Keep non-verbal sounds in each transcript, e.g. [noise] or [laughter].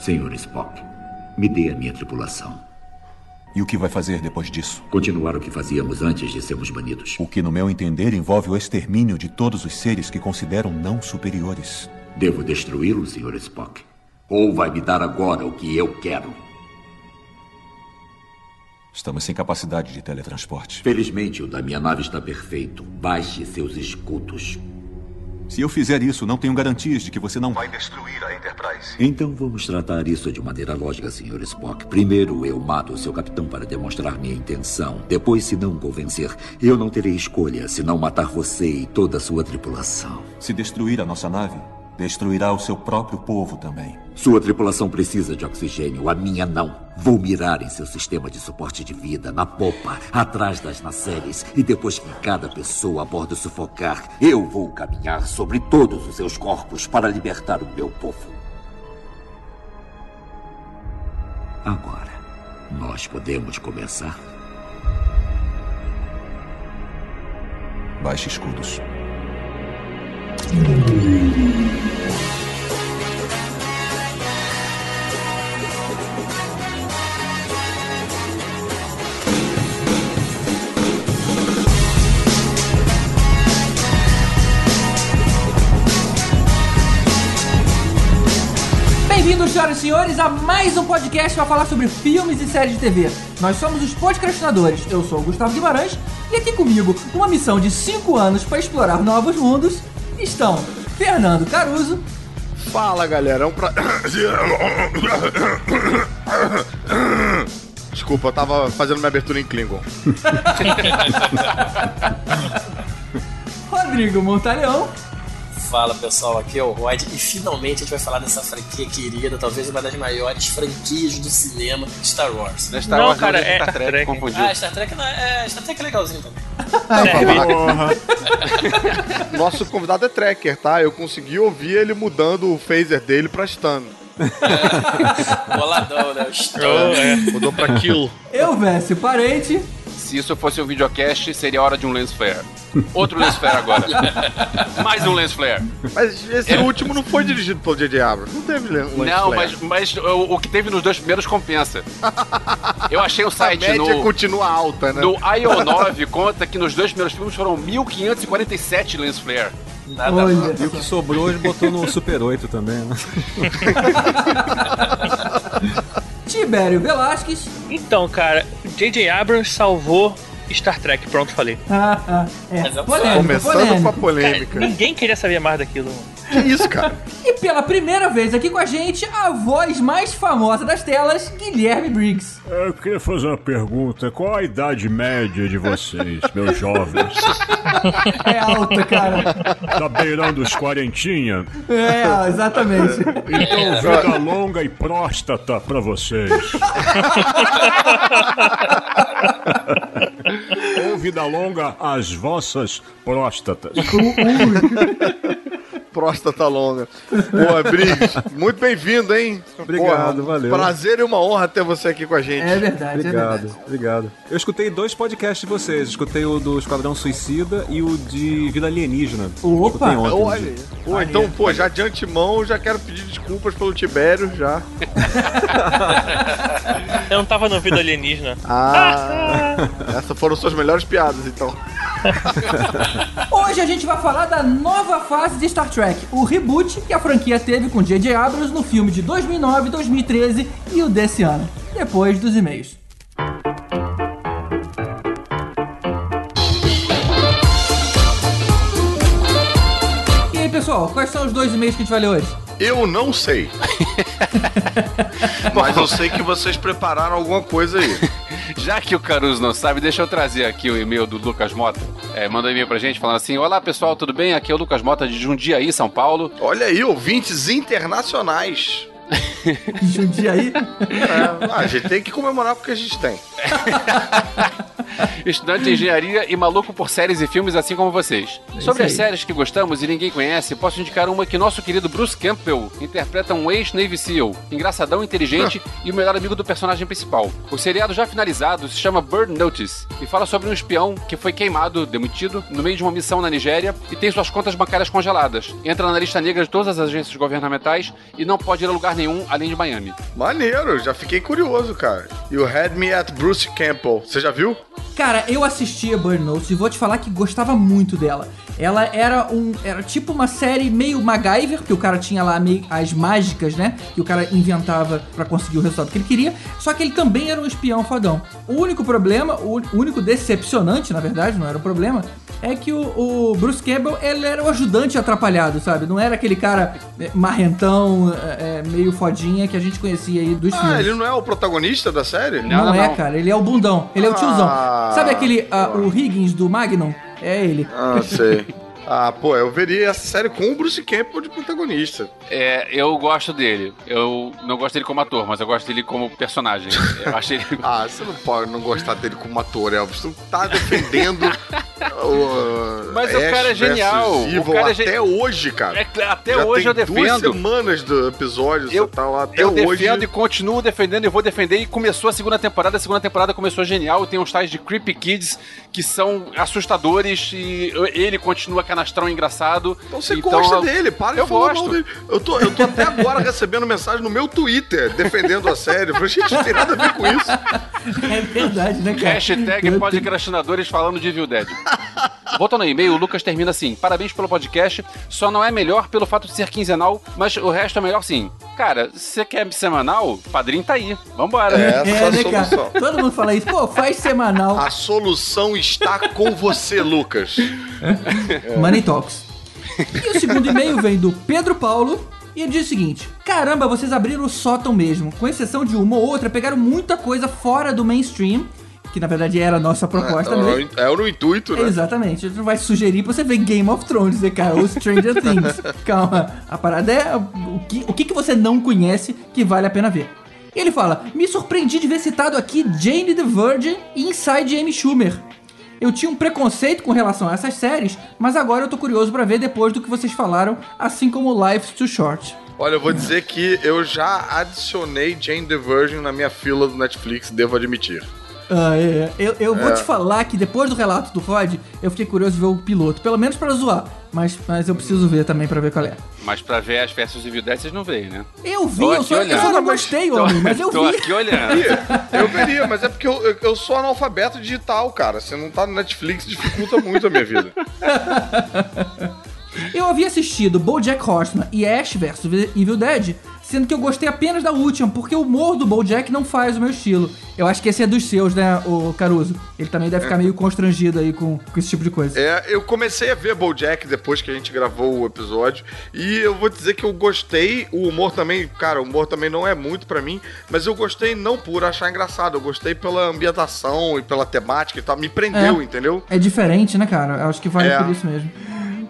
Senhor Spock, me dê a minha tripulação. E o que vai fazer depois disso? Continuar o que fazíamos antes de sermos banidos. O que, no meu entender, envolve o extermínio de todos os seres que consideram não superiores. Devo destruí-lo, Sr. Spock? Ou vai me dar agora o que eu quero? Estamos sem capacidade de teletransporte. Felizmente, o da minha nave está perfeito. Baixe seus escudos. Se eu fizer isso, não tenho garantias de que você não vai destruir a Enterprise. Então vamos tratar isso de maneira lógica, Sr. Spock. Primeiro eu mato o seu capitão para demonstrar minha intenção. Depois, se não convencer, eu não terei escolha se não matar você e toda a sua tripulação. Se destruir a nossa nave, Destruirá o seu próprio povo também. Sua tripulação precisa de oxigênio, a minha não. Vou mirar em seu sistema de suporte de vida, na popa, atrás das nacelles. E depois que cada pessoa a bordo sufocar, eu vou caminhar sobre todos os seus corpos para libertar o meu povo. Agora, nós podemos começar? Baixe escudos. Bem-vindos, senhoras e senhores, a mais um podcast para falar sobre filmes e séries de TV. Nós somos os podcastinadores. Eu sou o Gustavo Guimarães e aqui comigo, uma missão de 5 anos para explorar novos mundos, estão Fernando Caruso. Fala galera, é um pra... Desculpa, eu tava fazendo minha abertura em Klingon. [laughs] Rodrigo Montalhão. Fala pessoal, aqui é o Rod e finalmente a gente vai falar dessa franquia querida, talvez uma das maiores franquias do cinema, Star Wars. Não, Star não, Wars, cara, é Star Trek, Trek. confundiu. Ah, Star Trek, não, é, Star Trek é legalzinho também. [laughs] Nosso convidado é tracker, tá? Eu consegui ouvir ele mudando o phaser dele pra stun. É. Boladão, né? Stun. Oh, é. Mudou pra kill. Eu, Vécio, parente. Se isso fosse um videocast, seria hora de um lens flare. Outro lens flare agora. [laughs] Mais um lens flare. Mas esse é. último não foi dirigido pelo J.J. Abrams. Não teve lens flare. Não, mas, mas o, o, que teve nos dois primeiros compensa. [laughs] Eu achei o site A média no... continua alta, né? No IO9 [laughs] conta que nos dois primeiros filmes foram 1547 lens flare. Nada Olha. E o que sobrou ele botou no Super 8 também, né? Tibério Velasquez. Então, cara, J.J. Abrams salvou Star Trek, pronto, falei. Ah, ah, é. Polêmica, Começando polêmica. com a polêmica. Cara, ninguém queria saber mais daquilo. Que isso, cara? e pela primeira vez aqui com a gente, a voz mais famosa das telas, Guilherme Briggs. Eu queria fazer uma pergunta. Qual a idade média de vocês, meus [laughs] jovens? É alta, cara. Tá beirando os quarentinha? É, exatamente. Então, vida longa e próstata pra vocês. [laughs] Ou vida longa às vossas próstatas próstata longa. Boa, Briggs, muito bem-vindo, hein? Obrigado, Porra, valeu. Prazer e uma honra ter você aqui com a gente. É verdade, obrigado, é verdade. Obrigado. Eu escutei dois podcasts de vocês. Escutei o do Esquadrão Suicida e o de Vida Alienígena. Opa! Olha, pô, então, pô, já de antemão, já quero pedir desculpas pelo Tibério, já. Eu não tava no Vida Alienígena. Ah, essas foram suas melhores piadas, então. Hoje a gente vai falar da nova fase de Star Trek, o reboot que a franquia teve com J.J. Abrams no filme de 2009, 2013 e o desse ano. Depois dos e-mails. E aí, pessoal, quais são os dois e-mails que a gente vai ler hoje? Eu não sei. [laughs] Mas eu sei que vocês prepararam alguma coisa aí. Já que o Caruso não sabe, deixa eu trazer aqui o e-mail do Lucas Mota. É, manda um e-mail pra gente falando assim: Olá pessoal, tudo bem? Aqui é o Lucas Mota de Jundiaí, São Paulo. Olha aí, ouvintes internacionais. Jundiaí? É, a gente tem que comemorar porque a gente tem. [laughs] Estudante de engenharia e maluco por séries e filmes assim como vocês. Sobre as séries que gostamos e ninguém conhece, posso indicar uma que nosso querido Bruce Campbell interpreta um ex-Navy SEAL, engraçadão, inteligente [laughs] e o melhor amigo do personagem principal. O seriado já finalizado se chama Bird Notice e fala sobre um espião que foi queimado, demitido, no meio de uma missão na Nigéria e tem suas contas bancárias congeladas. Entra na lista negra de todas as agências governamentais e não pode ir a lugar nenhum além de Miami. Maneiro, já fiquei curioso, cara. You had me at Bruce Campbell. Você já viu? Cara, eu assistia Burn Notice e vou te falar que gostava muito dela. Ela era um. Era tipo uma série meio MacGyver, porque o cara tinha lá meio as mágicas, né? Que o cara inventava pra conseguir o resultado que ele queria. Só que ele também era um espião fodão. O único problema, o único decepcionante, na verdade, não era o problema, é que o, o Bruce Campbell, ele era o ajudante atrapalhado, sabe? Não era aquele cara é, marrentão, é, é, meio fodinha que a gente conhecia aí dos Ah, filmes. ele não é o protagonista da série? Não, Não, é, não. cara. Ele é o bundão. Ele é o tiozão. Ah, Sabe aquele, ah, o Higgins do Magnum? É ele. Ah, sei. Ah, pô, eu veria essa série com o Bruce Campbell de protagonista. É, eu gosto dele. Eu não gosto dele como ator, mas eu gosto dele como personagem. Eu achei ele. [laughs] Ah, você não pode não gostar dele como ator, Elvis. Tu tá defendendo [laughs] o. Mas o Ash cara é genial. Evil O cara é até hoje, cara. É, até Já hoje tem eu duas defendo. semanas do episódio, Eu- você tá lá até Eu hoje. defendo e continuo defendendo e vou defender. E começou a segunda temporada. A segunda temporada começou genial. Tem uns tais de Creepy Kids que são assustadores. E ele continua canastrão engraçado. Então você gosta eu- dele, para eu de falar gosto. mal dele. Eu tô, eu tô até agora recebendo mensagem no meu Twitter defendendo a série. Eu falei, gente, não tem nada a ver com isso. É verdade, né, cara? Hashtag Eu podcastinadores falando de Evil Dead. Voltando ao e-mail, o Lucas termina assim: Parabéns pelo podcast. Só não é melhor pelo fato de ser quinzenal, mas o resto é melhor sim. Cara, se você quer semanal, padrinho tá aí. Vambora. É. É, Essa né, a solução. cara? Todo mundo fala isso. Pô, faz semanal. A solução está com você, Lucas. [laughs] Money Talks. E o segundo e-mail vem do Pedro Paulo. E ele diz o seguinte: Caramba, vocês abriram o sótão mesmo. Com exceção de uma ou outra, pegaram muita coisa fora do mainstream. Que na verdade era a nossa proposta mesmo. É, é no intuito, né? Exatamente, a gente não vai sugerir pra você ver Game of Thrones, né, cara? Ou Stranger [laughs] Things. Calma, a parada é o que, o que, que você não conhece que vale a pena ver. E ele fala: Me surpreendi de ver citado aqui Jane the Virgin e Inside Amy Schumer. Eu tinha um preconceito com relação a essas séries, mas agora eu tô curioso pra ver depois do que vocês falaram, assim como Life's Too Short. Olha, eu vou dizer que eu já adicionei Jane the Virgin na minha fila do Netflix, devo admitir. Ah, é. Eu, eu vou É. te falar que depois do relato do Ford, eu fiquei curioso de ver o piloto, pelo menos pra zoar. Mas, mas eu preciso ver também pra ver qual é. Mas pra ver as festas de Evil Dead, vocês não veem, né? Eu vi, Tô eu aqui só, eu olhando. só não gostei, homem, mas eu Tô vi. aqui [laughs] olhando. Eu veria, mas é porque eu, eu, eu sou analfabeto digital, cara. Você não tá no Netflix, dificulta muito a minha vida. [laughs] Eu havia assistido BoJack Horseman e Ash vs Evil Dead, sendo que eu gostei apenas da última, porque o humor do BoJack não faz o meu estilo. Eu acho que esse é dos seus, né, o Caruso? Ele também deve ficar meio constrangido aí com, com esse tipo de coisa. É, eu comecei a ver BoJack depois que a gente gravou o episódio e eu vou dizer que eu gostei. O humor também, cara, o humor também não é muito pra mim, mas eu gostei não por achar engraçado, eu gostei pela ambientação e pela temática e tal. Me prendeu, É. entendeu? É diferente, né, cara? Eu acho que vale É. por isso mesmo.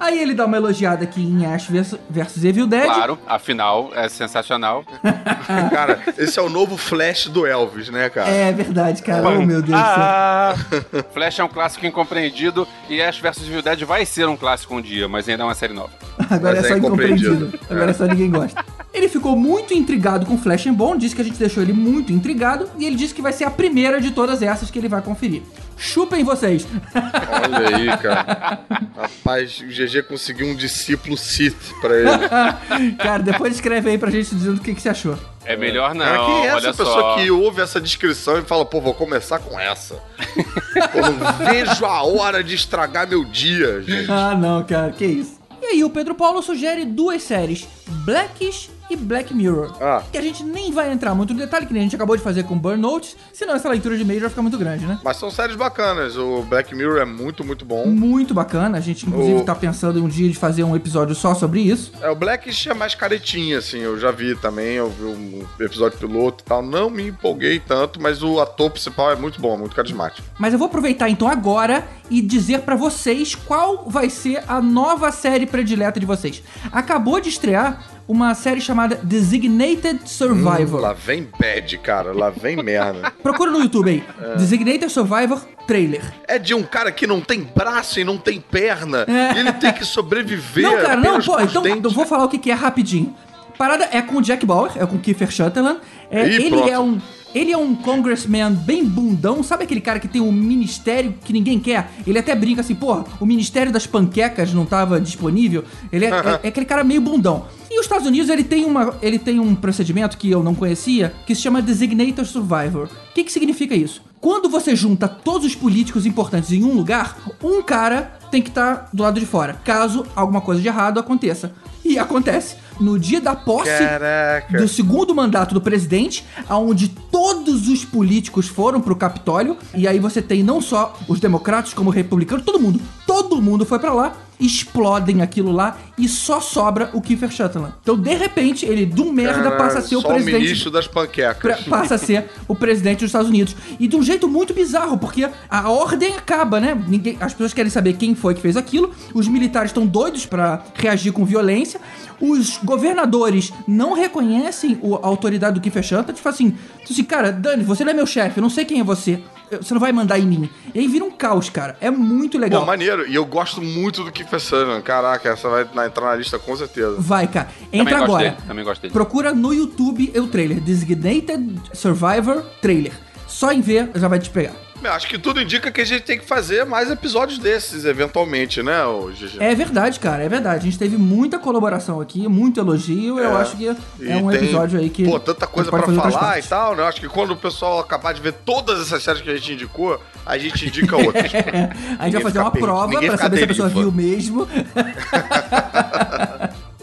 Aí ele dá uma elogiada aqui em Ash vs versus Evil Dead. Claro, afinal, é sensacional. [laughs] Cara, esse é o novo Flash do Elvis, né, cara? É verdade, cara. Oh, meu Deus do céu. Ah, [laughs] Flash é um clássico incompreendido e Ash vs Evil Dead vai ser um clássico um dia, mas ainda é uma série nova. Agora Mas é só é incompreendido. incompreendido. Agora é só ninguém gosta. Ele ficou muito intrigado com Flash and Bone, disse que a gente deixou ele muito intrigado e ele disse que vai ser a primeira de todas essas que ele vai conferir. Chupem vocês! Olha aí, cara. Rapaz, o GG conseguiu um discípulo Sith pra ele. [laughs] Cara, depois escreve aí pra gente dizendo o que, que você achou. É melhor não, Cara, quem é olha essa só. pessoa que ouve essa descrição e fala, pô, vou começar com essa? [laughs] eu não vejo a hora de estragar meu dia, gente. Ah, não, cara, que isso. E aí, o Pedro Paulo sugere duas séries, Blackish e Black Mirror. Ah. Que a gente nem vai entrar muito no detalhe, que nem a gente acabou de fazer com Burnout, senão essa leitura de e-mail vai ficar muito grande, né? Mas são séries bacanas. O Black Mirror é muito, muito bom. Muito bacana, a gente inclusive O- tá pensando em um dia de fazer um episódio só sobre isso. É, o Blackish é mais caretinha, assim. Eu já vi também, eu vi um episódio piloto e tal. Não me empolguei tanto, mas o ator principal é muito bom, muito carismático. Mas eu vou aproveitar então agora e dizer pra vocês qual vai ser a nova série predileta de vocês. Acabou de estrear uma série chamada Designated Survivor. Hum, lá vem bad, cara. Lá vem [laughs] merda. Procura no YouTube aí. Designated Survivor trailer. É de um cara que não tem braço e não tem perna. É. E ele tem que sobreviver. Não, cara, não, pô, então dentes. eu vou falar o que, que é rapidinho. Parada é com o Jack Bauer, é com o Kiefer Sutherland. É, ele pronto. é um. Ele é um congressman bem bundão, sabe aquele cara que tem um ministério que ninguém quer? Ele até brinca assim, porra, o ministério das panquecas não tava disponível. Ele é, é- é aquele cara meio bundão. E os Estados Unidos, ele tem, uma, ele tem um procedimento que eu não conhecia, que se chama Designated Survivor. O que, que significa isso? Quando você junta todos os políticos importantes em um lugar, um cara tem que estar do lado de fora, caso alguma coisa de errado aconteça. E acontece. No dia da posse Caraca. do segundo mandato do presidente, aonde todos os políticos foram pro Capitólio, e aí você tem não só os democratas como os republicanos, todo mundo, todo mundo foi pra lá, explodem aquilo lá e só sobra o Kiefer Sutherland. Então, de repente, ele do merda passa a ser o presidente o ministro das panquecas. passa a ser o presidente dos Estados Unidos. E de um jeito muito bizarro, porque a ordem acaba, né? Ninguém, as pessoas querem saber quem foi que fez aquilo. Os militares estão doidos pra reagir com violência. Os governadores não reconhecem o- a autoridade do Kiefer Sutherland. Tipo assim, tipo assim, cara, Dani, você não é meu chefe, eu não sei quem é você. Você não vai mandar em mim. E aí vira um caos, cara. É muito legal. Pô, maneiro. E eu gosto muito do Kiefer Sutherland. Caraca, essa vai entrar na lista com certeza. Vai, cara. Também Entra gosto agora. dele, também gosto dele. Procura no YouTube o trailer. Designated Survivor Trailer. Só em ver já vai te pegar. Eu acho que tudo indica que a gente tem que fazer mais episódios desses, eventualmente, né, GG? É verdade, cara, é verdade. A gente teve muita colaboração aqui, muito elogio. Eu É. acho que é E um tem, episódio aí que. Pô, tanta coisa a gente pra pode fazer outras falar e tal, né? Eu acho que quando o pessoal acabar de ver todas essas séries que a gente indicou, a gente indica outras. [laughs] A gente vai fazer uma perdido, prova fica saber se a pessoa deriva. viu mesmo. [laughs]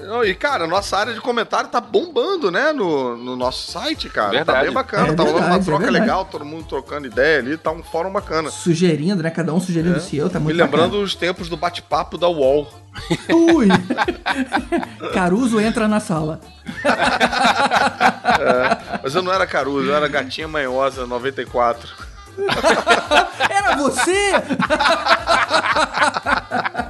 Não, E, cara, nossa área de comentário tá bombando, né? No, no nosso site, cara. Tá Verdade. bem bacana. É tá rolando uma é troca verdade. legal, todo mundo trocando ideia ali, tá um fórum bacana. Sugerindo, né? Cada um sugerindo o seu, tá Me muito lembrando os tempos do bate-papo da UOL. bacana. Ui! [laughs] Caruso entra na sala. Mas eu não era Caruso, eu era Gatinha Manhosa 94. [laughs] Era você! [laughs]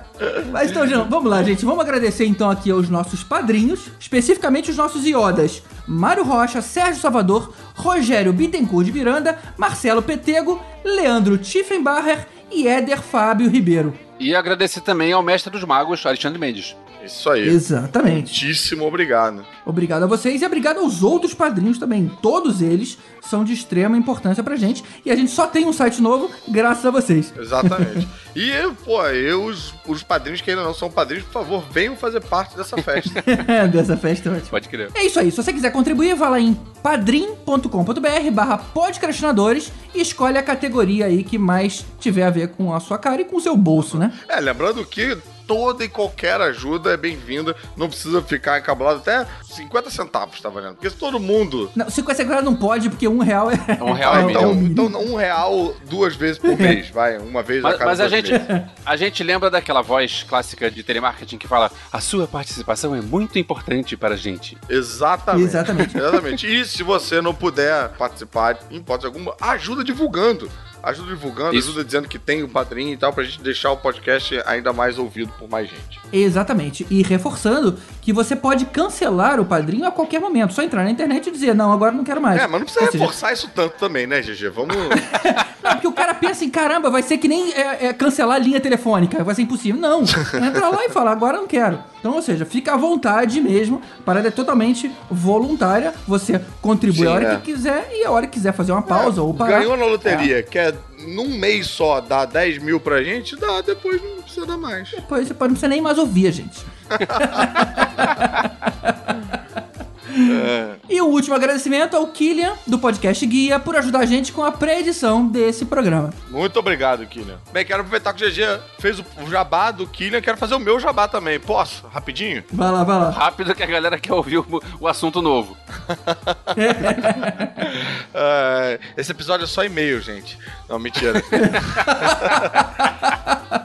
Mas então, vamos lá, gente. Vamos agradecer então aqui aos nossos padrinhos, especificamente os nossos iodas. Mário Rocha, Sérgio Salvador, Rogério Bittencourt de Miranda, Marcelo Petego, Leandro Tiffenbacher e Éder Fábio Ribeiro. E agradecer também ao mestre dos magos, Alexandre Mendes. Isso aí. Exatamente. Muitíssimo obrigado. Obrigado a vocês e obrigado aos outros padrinhos também. Todos eles são de extrema importância pra gente. E a gente só tem um site novo graças a vocês. Exatamente. [laughs] e, pô, eu, os, os padrinhos que ainda não são padrinhos, por favor, venham fazer parte dessa festa. [laughs] Dessa festa ótima. Pode crer. É isso aí. Se você quiser contribuir, vá lá em padrim.com.br barra podcastinadores e escolhe a categoria aí que mais tiver a ver com a sua cara e com o seu bolso, né? é, lembrando que toda e qualquer ajuda é bem-vinda. Não precisa ficar encabulado. Até 50 centavos, tá valendo? Porque se todo mundo... Não, 50 reais não pode, porque um real é... Um real é então, milhão. então, um real duas vezes por [laughs] mês, vai. Uma vez a Mas, cada mas a, gente, meses. a gente lembra daquela voz clássica de telemarketing que fala: a sua participação é muito importante para a gente. Exatamente. Exatamente. Exatamente. E se você não puder participar, em hipótese alguma, ajuda divulgando. Ajuda divulgando, Isso. ajuda dizendo que tem o padrinho e tal, pra gente deixar o podcast ainda mais ouvido por mais gente. Exatamente. E reforçando que você pode cancelar o padrinho a qualquer momento. Só entrar na internet e dizer, não, agora não quero mais. É, mas não precisa Ou seja, reforçar isso tanto também, né, GG? Vamos. [laughs] Não, porque o cara pensa em, caramba, vai ser que nem é, é, cancelar a linha telefônica, vai ser impossível. Não, entra lá e fala, agora eu não quero. Então, ou seja, fica à vontade mesmo, a parada é totalmente voluntária, você contribui Sim, a hora é. que quiser e a hora que quiser fazer uma pausa ou parar. Ganhou na loteria, quer num mês só dar 10 mil pra gente, dá, depois não precisa dar mais. Depois você pode, não precisa nem mais ouvir a gente. [laughs] E o último agradecimento ao Killian, do podcast Guia, por ajudar a gente com a pré-edição desse programa. Muito obrigado, Killian. Bem, quero aproveitar que o GG fez o jabá do Killian, quero fazer o meu jabá também. Posso? Rapidinho? Vai lá, vai lá. Rápido que a galera quer ouvir o, o assunto novo. [laughs] É, esse episódio é só e-mail, gente. Não, mentira. [laughs]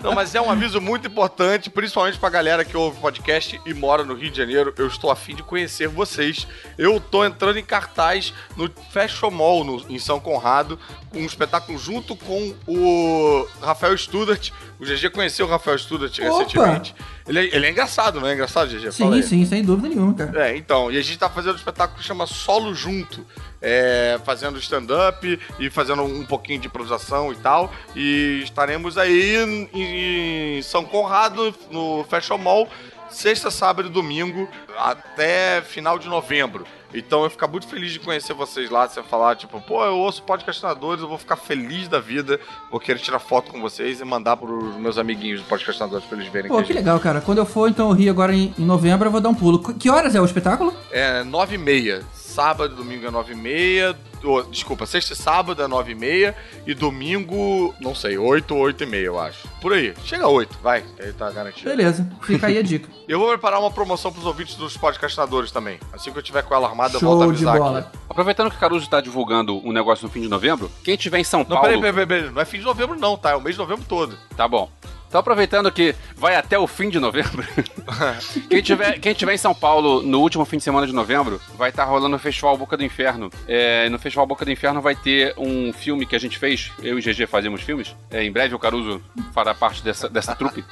Não, mas é um aviso muito importante, principalmente pra galera que ouve podcast e mora no Rio de Janeiro. Eu estou afim de conhecer vocês. Eu tô entrando em cartaz no Fashion Mall, no- em São Conrado, com um espetáculo junto com o Rafael Studart, O GG conheceu o Rafael Student recentemente. Ele é, ele é engraçado, não é engraçado, GG? Fala Sim, aí. sim, sem dúvida nenhuma, cara. É, então, e a gente tá fazendo um espetáculo que chama Solo Junto. É, fazendo stand-up e fazendo um pouquinho de improvisação e tal. E estaremos aí em, em São Conrado, no Fashion Mall, sexta, sábado e domingo, até final de novembro. Então eu ficar muito feliz de conhecer vocês lá, você falar, tipo, pô, eu ouço podcastinadores, eu vou ficar feliz da vida, vou querer tirar foto com vocês e mandar pros meus amiguinhos do podcastinadores pra eles verem Pô, que gente- legal, cara. Quando eu for, então, Rio agora em, em novembro, eu vou dar um pulo. Que horas é o espetáculo? É, 9 e meia. Sábado e domingo é 9 e meia. Desculpa, sexta e sábado é 9 e meia. E domingo, não sei, 8 ou 8 e meia, eu acho. Por aí. Chega a 8, vai. Aí tá garantido. Beleza, fica aí a dica. [laughs] Eu vou preparar uma promoção pros ouvintes dos podcastinadores também. Assim que eu tiver com ela armada, eu Show volto a de avisar bola. aqui. Aproveitando que o Caruso tá divulgando um negócio no fim de novembro, quem tiver em São Não, Paulo. peraí, peraí, peraí, peraí. Não é fim de novembro, não, tá? É o mês de novembro todo. Tá bom. Então, aproveitando que vai até o fim de novembro, [laughs] quem, tiver, quem tiver em São Paulo no último fim de semana de novembro, vai estar rolando o Festival Boca do Inferno. É, no Festival Boca do Inferno vai ter um filme que a gente fez, eu e GG fazemos filmes. É, em breve o Caruso fará parte dessa, dessa trupe.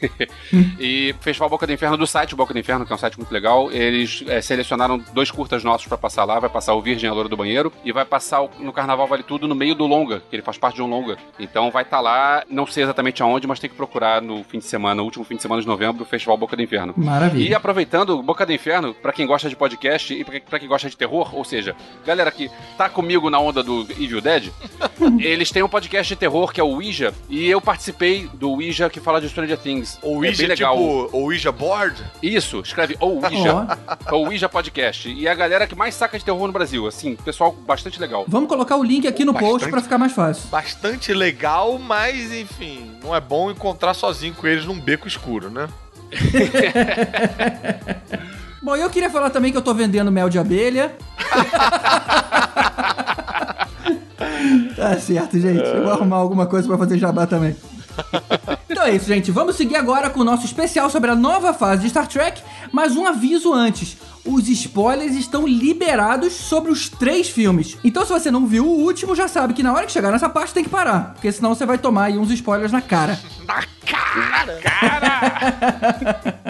[laughs] e Festival Boca do Inferno do site Boca do Inferno, que é um site muito legal. Eles é, selecionaram dois curtas nossos pra passar lá. Vai passar o Virgem a Loura do Banheiro e vai passar o- no Carnaval Vale Tudo no meio do longa, que ele faz parte de um longa. Então vai estar lá, não sei exatamente aonde, mas tem que procurar no fim de semana, no último fim de semana de novembro, o Festival Boca do Inferno. Maravilha. E aproveitando, Boca do Inferno, pra quem gosta de podcast e pra pra quem gosta de terror, ou seja, galera que tá comigo na onda do Evil Dead, [laughs] eles têm um podcast de terror que é o Ouija, e eu participei do Ouija que fala de Stranger Things. O é Ouija, bem legal. tipo, o Ouija Board? Isso, escreve ou Ouija. ou Ouija Podcast. E é a galera que mais saca de terror no Brasil. Assim, pessoal bastante legal. Vamos colocar o link aqui no post Bastante. pra ficar mais fácil. Bastante legal, mas enfim, não é bom encontrar sozinho com eles num beco escuro, né? [laughs] Bom, eu queria falar também que eu tô vendendo mel de abelha. [laughs] tá certo, gente. Eu vou arrumar alguma coisa pra fazer jabá também. [laughs] Então é isso, gente. Vamos seguir agora com o nosso especial sobre a nova fase de Star Trek. Mas um aviso antes: os spoilers estão liberados sobre os três filmes. Então, se você não viu o último, já sabe que na hora que chegar nessa parte tem que parar. Porque senão você vai tomar aí uns spoilers na cara. Na cara!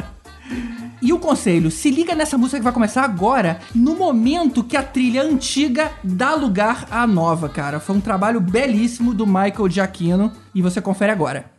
[laughs] E o conselho, se liga nessa música que vai começar agora, no momento que a trilha antiga dá lugar à nova, cara. Foi um trabalho belíssimo do Michael Giacchino e você confere agora.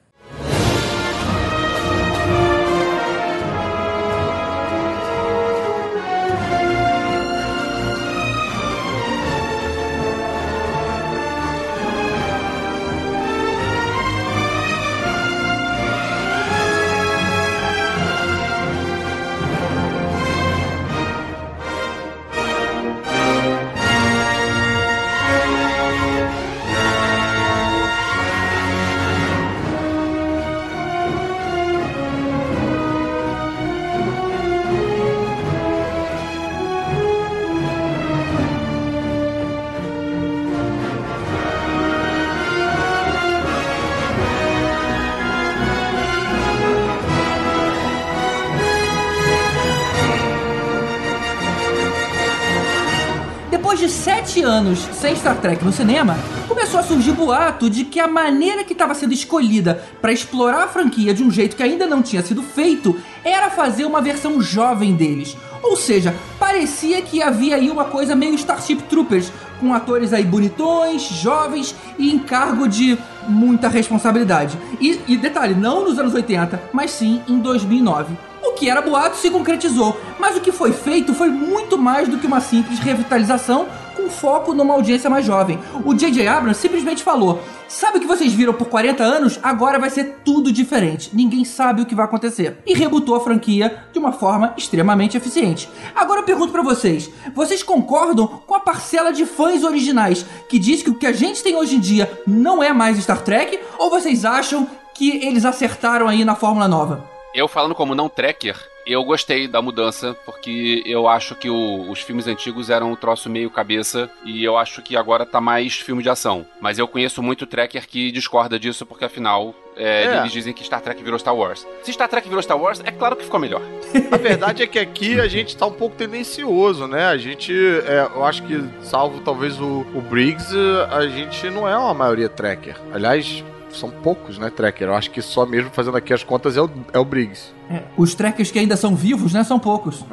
Anos sem Star Trek no cinema, começou a surgir boato de que a maneira que estava sendo escolhida para explorar a franquia de um jeito que ainda não tinha sido feito era fazer uma versão jovem deles. Ou seja, parecia que havia aí uma coisa meio Starship Troopers, com atores aí bonitões, jovens e em cargo de muita responsabilidade. E, e detalhe, não nos anos 80, mas sim em 2009. O que era boato se concretizou, mas o que foi feito foi muito mais do que uma simples revitalização com foco numa audiência mais jovem. O J.J. Abrams simplesmente falou: Sabe o que vocês viram por 40 anos? Agora vai ser tudo diferente. Ninguém sabe o que vai acontecer. E rebutou a franquia de uma forma extremamente eficiente. Agora eu pergunto pra vocês: vocês concordam com a parcela de fãs originais que diz que o que a gente tem hoje em dia não é mais Star Trek? Ou vocês acham que eles acertaram aí na fórmula nova? Eu falando como não tracker, eu gostei da mudança, porque eu acho que o- os filmes antigos eram um troço meio cabeça, e eu acho que agora tá mais filme de ação. Mas eu conheço muito tracker que discorda disso, porque afinal, é, É. eles dizem que Star Trek virou Star Wars. Se Star Trek virou Star Wars, é claro que ficou melhor. [laughs] A verdade é que aqui a gente tá um pouco tendencioso, né? A gente, é, eu acho que, salvo talvez o, o Briggs, a gente não é uma maioria tracker. Aliás, são poucos, né, Trekker? Eu acho que só mesmo fazendo aqui as contas é o, é o Briggs. É, os trackers que ainda são vivos, né? São poucos.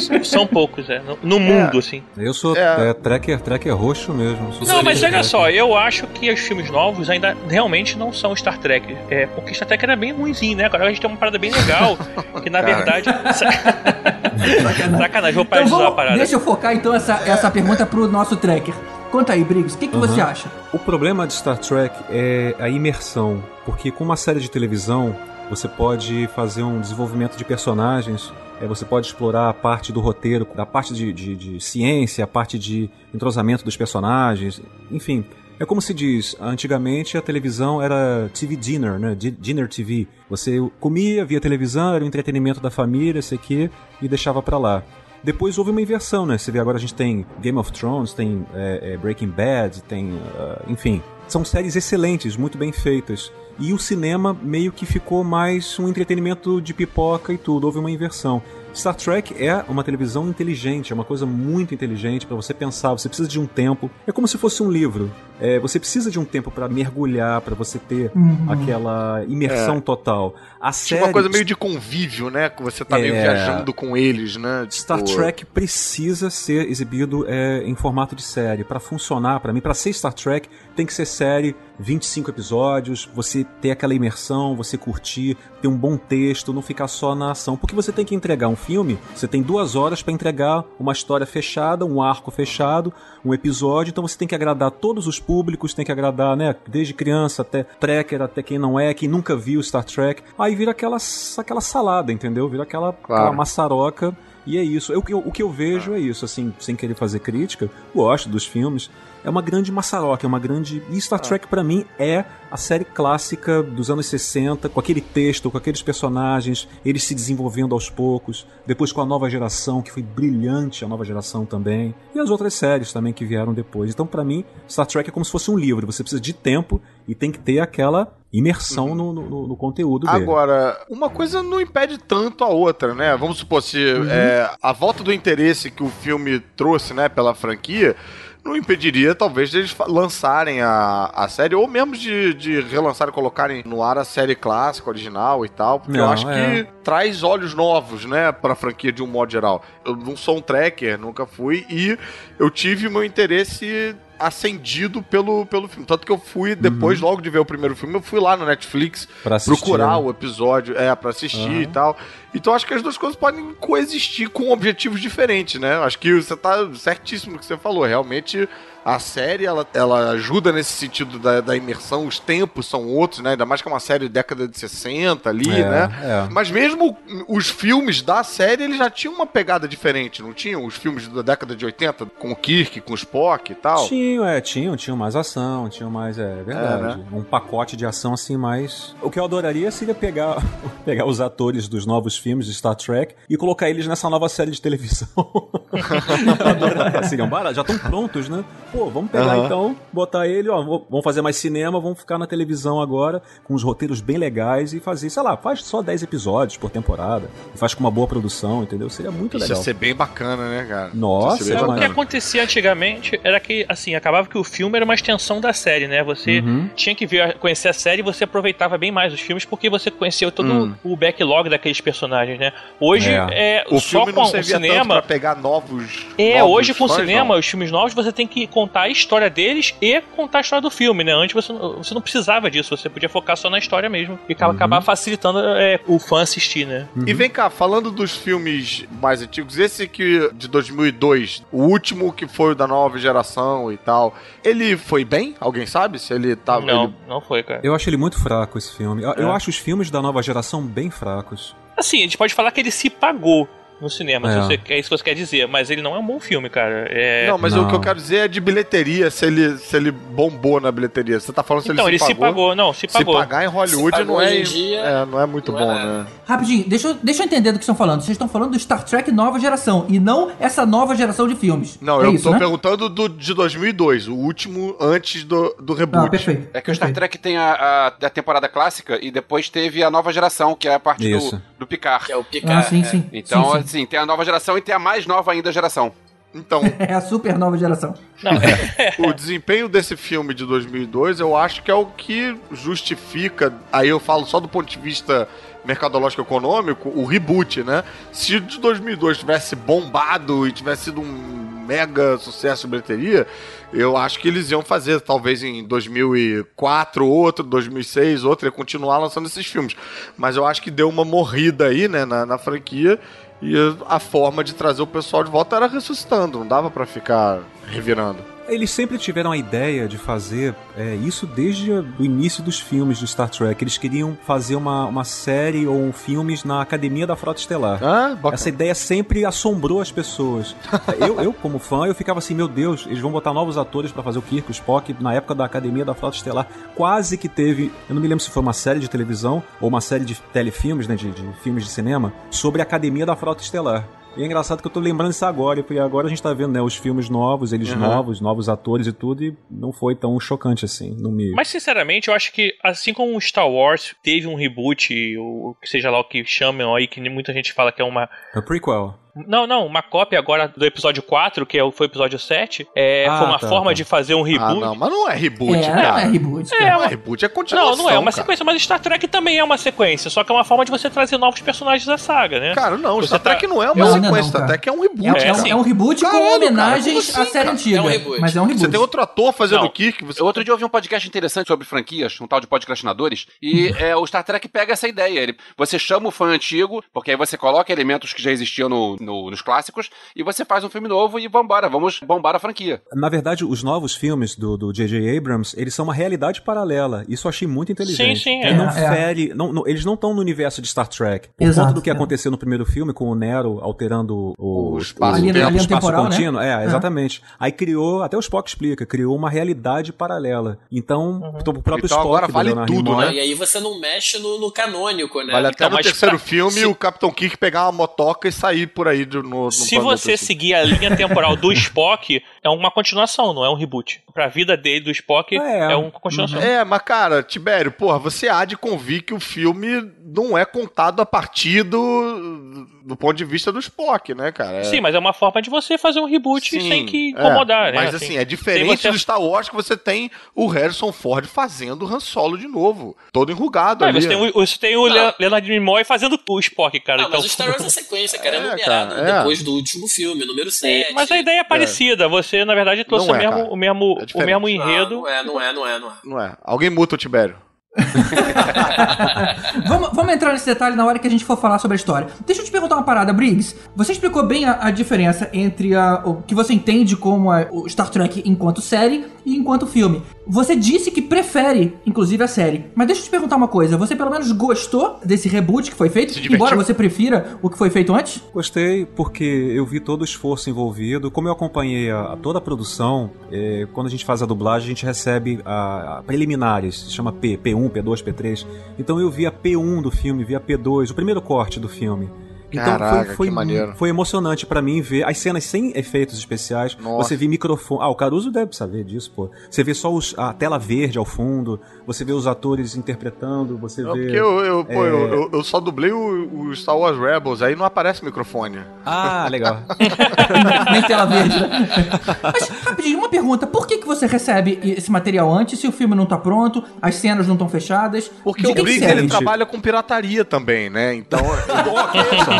São- [laughs] São poucos, é. No, no mundo, assim. Eu sou É. é, tracker, tracker roxo mesmo. Sou Não, mas tracker. olha só, eu acho que os filmes novos ainda realmente não são Star Trek. É, porque Star Trek era bem ruimzinho, né? Agora a gente tem uma parada bem legal. que na [laughs] verdade. [laughs] Sacanagem, vou parar Então de usar a vamos, parada. deixa eu focar então essa, essa pergunta pro nosso tracker. Conta aí, Briggs, o que, que você Aham. acha? O problema de Star Trek é a imersão, porque com uma série de televisão você pode fazer um desenvolvimento de personagens, é, você pode explorar a parte do roteiro, da parte de, de- de ciência, a parte de entrosamento dos personagens, enfim. É como se diz, antigamente a televisão era TV dinner, né? Di- Dinner TV. Você comia, via televisão, era o entretenimento da família, sei que, e deixava pra lá. Depois houve uma inversão, né? Você vê agora a gente tem Game of Thrones, tem é, é, Breaking Bad, tem. ah, enfim. São séries excelentes, muito bem feitas. E o cinema meio que ficou mais um entretenimento de pipoca e tudo. Houve uma inversão. Star Trek é uma televisão inteligente, é uma coisa muito inteligente para você pensar. Você precisa de um tempo. É como se fosse um livro. É, você precisa de um tempo para mergulhar, para você ter Uhum. aquela imersão total. A Tipo série uma coisa meio de convívio, né? Que você tá meio É. viajando com eles, né? Star Tipo, Trek precisa ser exibido é, em formato de série. Pra funcionar, pra mim, pra ser Star Trek, tem que ser série, 25 episódios, você ter aquela imersão, você curtir, ter um bom texto, não ficar só na ação. Porque você tem que entregar um filme, você tem duas horas pra entregar uma história fechada, um arco fechado, um episódio, então você tem que agradar todos os públicos, tem que agradar, né, desde criança até trekker, até quem não é, quem nunca viu Star Trek. Aí vira aquela, aquela salada, entendeu? Vira aquela, Claro. aquela maçaroca. E é isso. Eu, eu- o que eu vejo é isso, assim, sem querer fazer crítica, gosto dos filmes. É uma grande maçaroca, é uma grande. E Star Trek, pra mim, é a série clássica dos anos 60, com aquele texto, com aqueles personagens, eles se desenvolvendo aos poucos. Depois com a nova geração, que foi brilhante a nova geração também. E as outras séries também que vieram depois. Então, pra mim, Star Trek é como se fosse um livro. Você precisa de tempo e tem que ter aquela imersão no, no- no conteúdo dele. Agora, uma coisa não impede tanto a outra, né? Vamos supor, se é, a volta do interesse que o filme trouxe, né, pela franquia, não impediria, talvez, deles lançarem a, a série, ou mesmo de, de relançarem, colocarem no ar a série clássica, original e tal, porque eu Não, acho é. que traz olhos novos, né, pra franquia de um modo geral. Eu não sou um tracker, nunca fui, e eu tive meu interesse acendido pelo, pelo filme. Tanto que eu fui, depois, logo de ver o primeiro filme, eu fui lá no Netflix Pra assistir, procurar né? o episódio, é, pra assistir Aham. e tal. Então acho que as duas coisas podem coexistir com objetivos diferentes, né? Acho que você tá certíssimo no que você falou. Realmente a série ela, ela ajuda nesse sentido da, da imersão, os tempos são outros, né? Ainda mais que é uma série de década de 60 ali, É, né? é. Mas mesmo os filmes da série, eles já tinham uma pegada diferente, não tinham? Os filmes da década de 80, com o Kirk, com o Spock e tal. Tinham, é, tinham, tinham mais ação, tinham mais, é verdade. É, né? Um pacote de ação assim mais. O que eu adoraria seria pegar, [laughs] pegar os atores dos novos filmes de Star Trek e colocar eles nessa nova série de televisão. [laughs] Eu adoraria. Seria um barato, já estão prontos, né? Pô, [laughs] vamos pegar então, botar ele, ó, vamos fazer mais cinema, vamos ficar na televisão agora, com os roteiros bem legais e fazer, sei lá, faz só 10 episódios por temporada, e faz com uma boa produção, entendeu? Seria muito Isso ia legal. ser bem bacana, né, cara? Nossa, Isso ia É, o que acontecia antigamente era que, assim, acabava que o filme era uma extensão da série, né? Você Uhum. tinha que ver, conhecer a série e você aproveitava bem mais os filmes porque você conhecia todo Hum. o backlog daqueles personagens, né? Hoje, é, O só filme com não o servia cinema. pra pegar novos. É, novos hoje com o cinema, não. os filmes novos, você tem que contar a história deles e contar a história do filme, né? Antes você, não- você não precisava disso, você podia focar só na história mesmo. E Uhum. acaba acabar facilitando é, o fã assistir, né? E vem cá, falando dos filmes mais antigos, esse que de 2002, o último que foi o da nova geração e tal, ele foi bem? Alguém sabe se ele tava. não, ele- não foi, cara. Eu acho ele muito fraco, esse filme. Eu, eu É. acho os filmes da nova geração bem fracos. Assim, a gente pode falar que ele se pagou no cinema, É. se você, é isso que você quer dizer, mas ele não é um bom filme, cara. É... Não, mas Não. o que eu quero dizer é de bilheteria, se ele, se ele bombou na bilheteria. Você tá falando se Então, ele, ele se pagou, não, se Se pagou. pagar em Hollywood Se pagou não é, hoje em dia, é, não é muito não bom, é. né? Rapidinho, deixa eu, deixa eu entender do que estão falando. Vocês estão falando do Star Trek nova geração e não essa nova geração de filmes. Não, é eu isso, tô né? perguntando do, de 2002, o último antes do, do reboot. Ah, perfeito. É que o Star. Trek tem a, a, a temporada clássica e depois teve a nova geração, que é a parte Isso. do, do Picard. Que é o Picard. Ah, sim, é. sim. Então, sim, sim. Assim, tem a nova geração e tem a mais nova ainda geração. Então, [laughs] É a super nova geração. Não, é, o desempenho desse filme de 2002, eu acho que é o que justifica, aí eu falo só do ponto de vista mercadológico econômico, o reboot, né? Se o de 2002 tivesse bombado e tivesse sido um mega sucesso de bilheteria, eu acho que eles iam fazer, talvez em 2004 outro, 2006 outro, e continuar lançando esses filmes. Mas eu acho que deu uma morrida aí, né, na, na franquia, e a forma de trazer o pessoal de volta era ressuscitando, não dava pra ficar revirando. Eles sempre tiveram a ideia de fazer é, isso desde o início dos filmes do Star Trek. Eles queriam fazer uma, uma série ou um filmes na Academia da Frota Estelar. Ah. Essa ideia sempre assombrou as pessoas. [laughs] eu, eu, como fã, eu ficava assim, meu Deus, eles vão botar novos atores pra fazer o Kirk, o Spock, na época da Academia da Frota Estelar. Quase que teve, eu não me lembro se foi uma série de televisão ou uma série de telefilmes, né, de, de filmes de cinema, sobre a Academia da Frota Estelar. E é engraçado que eu tô lembrando isso agora, porque agora a gente tá vendo, né, os filmes novos, eles Uhum. novos, novos atores e tudo, e não foi tão chocante assim. Não me... Mas sinceramente, eu acho que assim como o Star Wars teve um reboot, ou seja lá o que chamam aí, que muita gente fala que é uma. É prequel. Não, não, uma cópia agora do episódio 4, que é o- foi o episódio 7. É, Ah, foi uma tá, forma tá. de fazer um Ah, reboot. não, mas não é reboot, é, cara. não é reboot. É, cara. Não é reboot, é continuação. Não, não é uma cara. sequência, mas Star Trek também é uma sequência, só que é uma forma de você trazer novos personagens da saga, né? Cara, não, Você Star tá- Trek não é uma Não, sequência, não, Star. Trek é um reboot. É, um- É, um, é um reboot Caralho, com homenagens como assim, à série antiga. É um reboot. Mas é um reboot. Você tem outro ator fazendo o Kirk, você... Eu outro dia ouvi um podcast interessante sobre franquias, um tal de podcastinadores, e [laughs] é, o Star Trek pega essa ideia. Ele, você chama o fã antigo, porque aí você coloca elementos que já existiam no- no- nos clássicos, e você faz um filme novo e vambora, vamos bombar a franquia. Na verdade, os novos filmes do do J.J. Abrams, eles são uma realidade paralela. Isso eu achei muito inteligente. Sim, sim, é. não É. fere, não- não- eles não estão no universo de Star Trek. Por Exato, conta do que é. aconteceu no primeiro filme, com o Nero alterando o, O espaço- a linha espaço temporal, né? contínuo. É, exatamente. Aí criou, até o Spock explica, criou uma realidade paralela. Então, o próprio Então Spock agora vale tudo, né? E aí você não mexe no, no canônico, né? Vale até Então, no terceiro pra- filme se- o Capitão Kirk pegar uma motoca e sair por aí de, no, no Se você assim. seguir a linha temporal do [laughs] Spock, é uma continuação, não é um reboot. Pra vida dele, do Spock, É. é, uma continuação. É, mas cara, Tibério, porra, você há de convir que o filme não é contado a partir do, do ponto de vista do Spock, né, cara? É- Sim, mas é uma forma de você fazer um reboot Sim, sem que é. incomodar, né? Mas assim, é diferente você- do Star Wars que você tem o Harrison Ford fazendo o Han Solo de novo. Todo enrugado Não, ali. você tem o, você tem o Le- Leonard Nimoy fazendo o Spock, cara. Ah, então, mas o Star Wars é sequência, cara. É, É, numerado cara, é. depois do último filme, número 7. Mas a ideia é parecida. Você, na verdade, trouxe o, é, mesmo, o, mesmo, É o mesmo Não, enredo. não é, não é, não é, não é. Não é. Alguém muta o Tibério. [laughs] vamos, vamos entrar nesse detalhe na hora que a gente for falar sobre a história. Deixa eu te perguntar uma parada, Briggs. Você explicou bem a, a diferença entre a- o que você entende como a- o Star Trek enquanto série e enquanto filme. Você disse que prefere, inclusive, a série. Mas deixa eu te perguntar uma coisa. Você pelo menos gostou desse reboot que foi feito? Embora você prefira o que foi feito antes? Gostei porque eu vi todo o esforço envolvido. Como eu acompanhei a, a toda a produção, eh, quando a gente faz a dublagem, a gente recebe a, a preliminares, se chama P, P1, P2, P3. Então eu vi a P1 do filme, vi a P2, o primeiro corte do filme. Então Caraca, foi, foi, que maneiro. foi emocionante pra mim ver as cenas sem efeitos especiais. Nossa. Você vê microfone. Ah, o Caruso deve saber disso, pô. Você vê só os- a tela verde ao fundo, você vê os atores interpretando, você Não, vê. porque eu, eu, pô, é. eu, eu- eu só dublei o, o Star Wars Rebels, aí não aparece microfone. Ah, legal. [laughs] [laughs] Nem tela verde. Mas, rapidinho, uma pergunta. Por que, que você recebe esse material antes se o filme não tá pronto, as cenas não estão fechadas? Porque De o Briggs ele trabalha com pirataria também, né? Então. [laughs] Isso?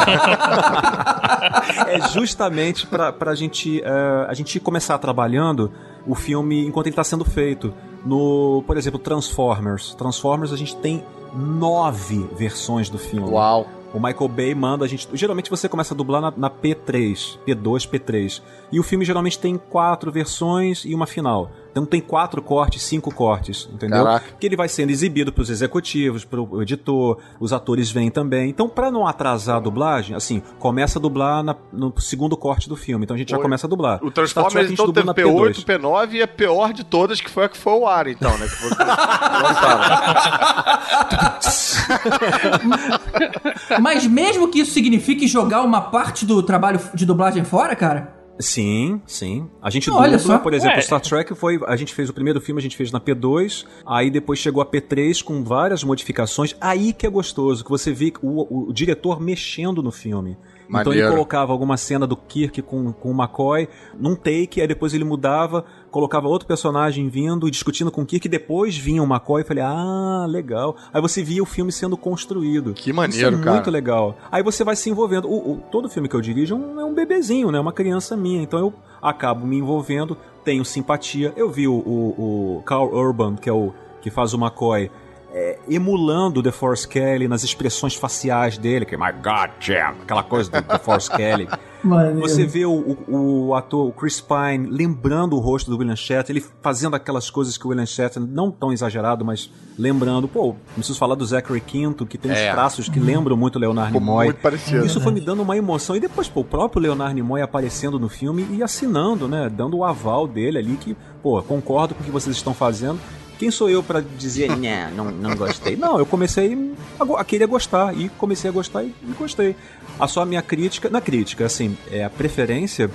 É justamente pra, pra gente, eh, a gente começar trabalhando o filme enquanto ele tá sendo feito. No, por exemplo, Transformers. Transformers a gente tem nove versões do filme. Uau. O Michael Bay manda a gente. Geralmente você começa a dublar na, na P3, P2, P3. E o filme geralmente tem quatro versões e uma final. Então tem quatro cortes, cinco cortes, entendeu? Caraca. Que ele vai sendo exibido pros executivos, pro editor, os atores vêm também. Então, pra não atrasar a dublagem, assim, começa a dublar na- no segundo corte do filme. Então a gente já Oi. começa a dublar. O Transformers então teve na P8, P2. P9 e a pior de todas, que foi a que foi ao ar, então, né? Que foi. [laughs] [laughs] Mas mesmo que isso signifique jogar uma parte do trabalho de dublagem fora, cara? Sim, sim. A gente Olha dubla, só. por exemplo, Ué. Star Trek foi. A gente fez o primeiro filme, a gente fez na P2, aí depois chegou a P3 com várias modificações. Aí que é gostoso, que você vê o, o- o diretor mexendo no filme. Então ele Maneiro. colocava alguma cena do Kirk com, com o McCoy num take, aí depois ele mudava, colocava outro personagem vindo e discutindo com o Kirk, e depois vinha o McCoy e falei, ah, legal. Aí você via o filme sendo construído. Que maneiro, Isso é cara. muito legal. Aí você vai se envolvendo. O, o- todo filme que eu dirijo é um, é um bebezinho, né? Uma criança minha. Então eu acabo me envolvendo, tenho simpatia. Eu vi o, o, o Carl Urban, que é o que faz o McCoy, é, emulando o The Force Kelly nas expressões faciais dele, que é My God, Jam, aquela coisa do The Force [laughs] Kelly. Maneiro. Você vê o, o, o ator, o Chris Pine, lembrando o rosto do William Shatner, ele fazendo aquelas coisas que o William Shatner, não tão exagerado, mas lembrando. Pô, não preciso falar do Zachary Quinto, que tem É. uns traços que lembram muito o Leonardo Ficou Nimoy. muito parecido. Isso foi me dando uma emoção. E depois, pô, o próprio Leonardo Nimoy aparecendo no filme e assinando, né? Dando o aval dele ali que, pô, concordo com o que vocês estão fazendo. Quem sou eu pra dizer, "Nhã, não, não gostei? Não, eu comecei a, a querer gostar e comecei a gostar e, e gostei. A só a minha crítica, na crítica, assim, é a preferência.